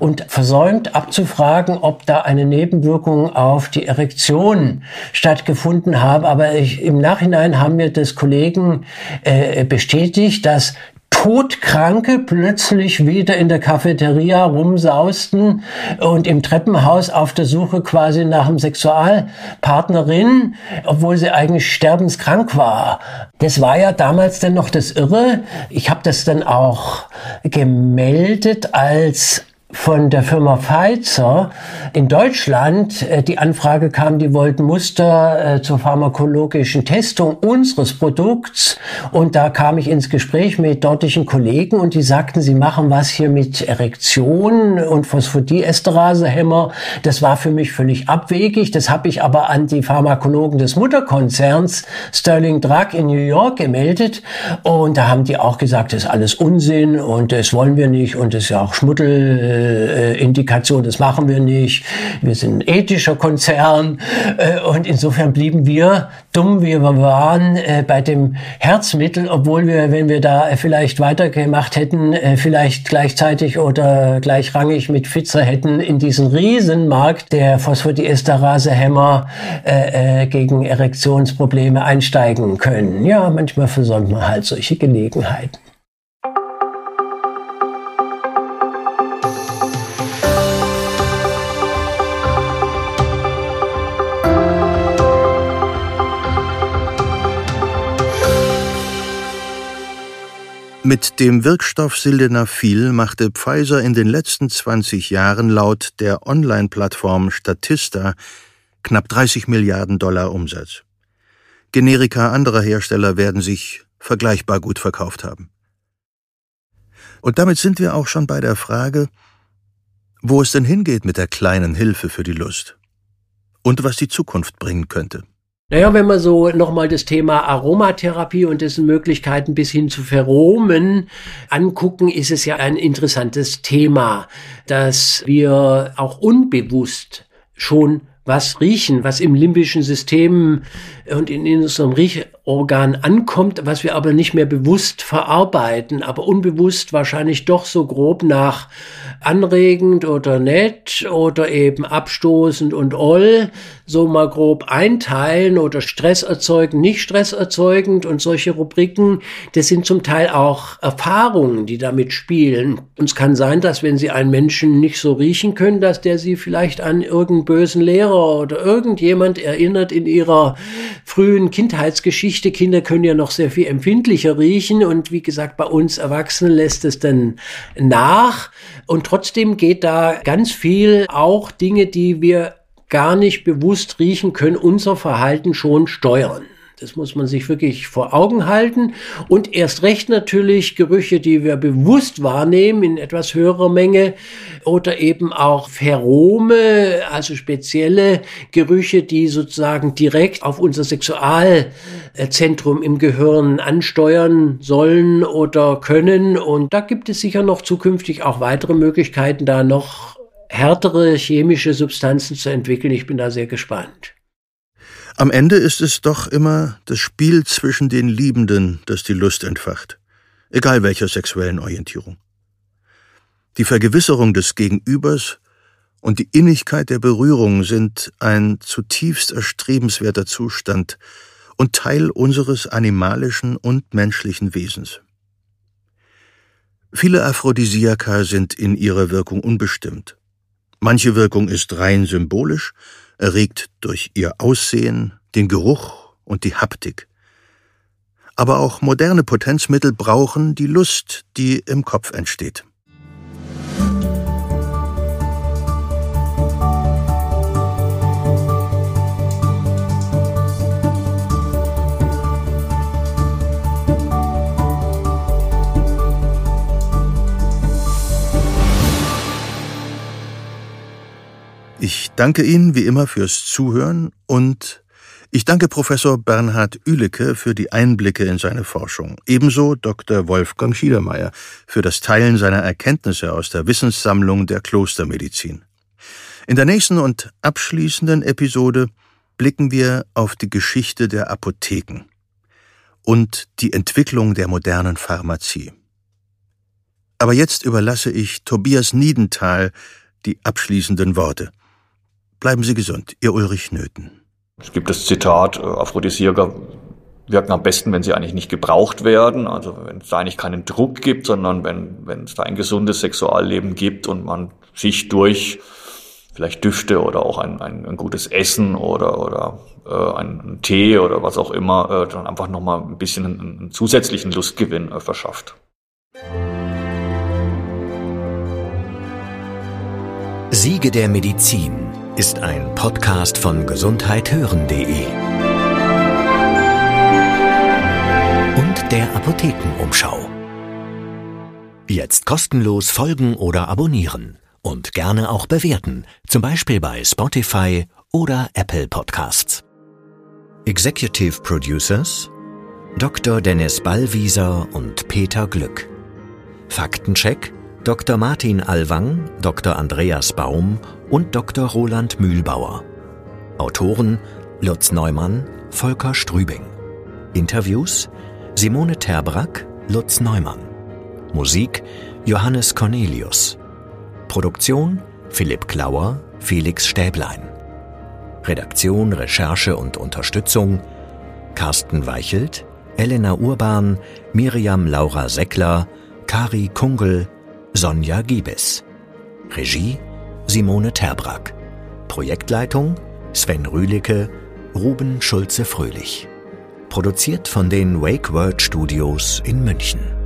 und versäumt abzufragen, ob da eine Nebenwirkung auf die Erektion stattgefunden habe. Aber ich, im Nachhinein haben mir das Kollegen äh, bestätigt, dass Todkranke plötzlich wieder in der Cafeteria rumsausten und im Treppenhaus auf der Suche quasi nach einem Sexualpartnerin, obwohl sie eigentlich sterbenskrank war. Das war ja damals dann noch das Irre. Ich habe das dann auch gemeldet als von der Firma Pfizer in Deutschland äh, die Anfrage kam, die wollten Muster äh, zur pharmakologischen Testung unseres Produkts und da kam ich ins Gespräch mit dortigen Kollegen und die sagten, sie machen was hier mit Erektion und Phosphodiesterasehämmer. Das war für mich völlig abwegig. Das habe ich aber an die Pharmakologen des Mutterkonzerns Sterling Drug in New York gemeldet und da haben die auch gesagt, das ist alles Unsinn und das wollen wir nicht und das ist ja auch Schmuddel äh, Indikation, das machen wir nicht. Wir sind ein ethischer Konzern äh, und insofern blieben wir dumm, wie wir waren, äh, bei dem Herzmittel, obwohl wir, wenn wir da vielleicht weitergemacht hätten, äh, vielleicht gleichzeitig oder gleichrangig mit Pfizer hätten in diesen Riesenmarkt der Phosphodiesterasehämmer äh, äh, gegen Erektionsprobleme einsteigen können. Ja, manchmal versäumt man halt solche Gelegenheiten. Mit dem Wirkstoff Sildenafil machte Pfizer in den letzten 20 Jahren laut der Online-Plattform Statista knapp 30 Milliarden Dollar Umsatz. Generika anderer Hersteller werden sich vergleichbar gut verkauft haben. Und damit sind wir auch schon bei der Frage, wo es denn hingeht mit der kleinen Hilfe für die Lust und was die Zukunft bringen könnte. Naja, wenn wir so nochmal das Thema Aromatherapie und dessen Möglichkeiten bis hin zu Feromen angucken, ist es ja ein interessantes Thema, dass wir auch unbewusst schon was riechen, was im limbischen System und in unserem Riechorgan ankommt, was wir aber nicht mehr bewusst verarbeiten, aber unbewusst wahrscheinlich doch so grob nach anregend oder nett oder eben abstoßend und oll so mal grob einteilen oder Stress erzeugen, nicht Stress erzeugend und solche Rubriken, das sind zum Teil auch Erfahrungen, die damit spielen. Und es kann sein, dass wenn Sie einen Menschen nicht so riechen können, dass der Sie vielleicht an irgendeinen bösen Lehrer oder irgendjemand erinnert in Ihrer frühen Kindheitsgeschichte. Kinder können ja noch sehr viel empfindlicher riechen und wie gesagt, bei uns Erwachsenen lässt es dann nach. Und trotzdem geht da ganz viel auch Dinge, die wir gar nicht bewusst riechen können, unser Verhalten schon steuern. Das muss man sich wirklich vor Augen halten. Und erst recht natürlich Gerüche, die wir bewusst wahrnehmen in etwas höherer Menge oder eben auch Pherome, also spezielle Gerüche, die sozusagen direkt auf unser Sexualzentrum im Gehirn ansteuern sollen oder können. Und da gibt es sicher noch zukünftig auch weitere Möglichkeiten, da noch härtere chemische Substanzen zu entwickeln. Ich bin da sehr gespannt. Am Ende ist es doch immer das Spiel zwischen den Liebenden, das die Lust entfacht, egal welcher sexuellen Orientierung. Die Vergewisserung des Gegenübers und die Innigkeit der Berührung sind ein zutiefst erstrebenswerter Zustand und Teil unseres animalischen und menschlichen Wesens. Viele Aphrodisiaka sind in ihrer Wirkung unbestimmt. Manche Wirkung ist rein symbolisch, erregt durch ihr Aussehen, den Geruch und die Haptik. Aber auch moderne Potenzmittel brauchen die Lust, die im Kopf entsteht. Ich danke Ihnen wie immer fürs Zuhören und ich danke Professor Bernhard Ülecke für die Einblicke in seine Forschung, ebenso Dr. Wolfgang Schiedermeier für das Teilen seiner Erkenntnisse aus der Wissenssammlung der Klostermedizin. In der nächsten und abschließenden Episode blicken wir auf die Geschichte der Apotheken und die Entwicklung der modernen Pharmazie. Aber jetzt überlasse ich Tobias Niedenthal die abschließenden Worte. Bleiben Sie gesund, Ihr Ulrich Nöthen. Es gibt das Zitat, äh, Aphrodisiaker wirken am besten, wenn sie eigentlich nicht gebraucht werden, also wenn es da eigentlich keinen Druck gibt, sondern wenn, wenn es da ein gesundes Sexualleben gibt und man sich durch vielleicht Düfte oder auch ein, ein, ein gutes Essen oder, oder äh, ein, Tee oder was auch immer, äh, dann einfach nochmal ein bisschen einen, einen zusätzlichen Lustgewinn äh, verschafft. Siege der Medizin ist ein Podcast von gesundheithören.de und der Apothekenumschau. Jetzt kostenlos folgen oder abonnieren und gerne auch bewerten, zum Beispiel bei Spotify oder Apple Podcasts. Executive Producers Dr. Dennis Ballwieser und Peter Glück. Faktencheck Dr. Martin Alwang, Dr. Andreas Baum und Dr. Roland Mühlbauer. Autoren Lutz Neumann, Volker Strübing. Interviews Simone Terbrack, Lutz Neumann. Musik Johannes Cornelius. Produktion Philipp Klauer, Felix Stäblein. Redaktion, Recherche und Unterstützung Carsten Weichelt, Elena Urban, Miriam Laura Seckler, Kari Kungel, Sonja Giebes. Regie Simone Terbrack. Projektleitung Sven Rühlicke, Ruben Schulze-Fröhlich. Produziert von den Wake Word Studios in München.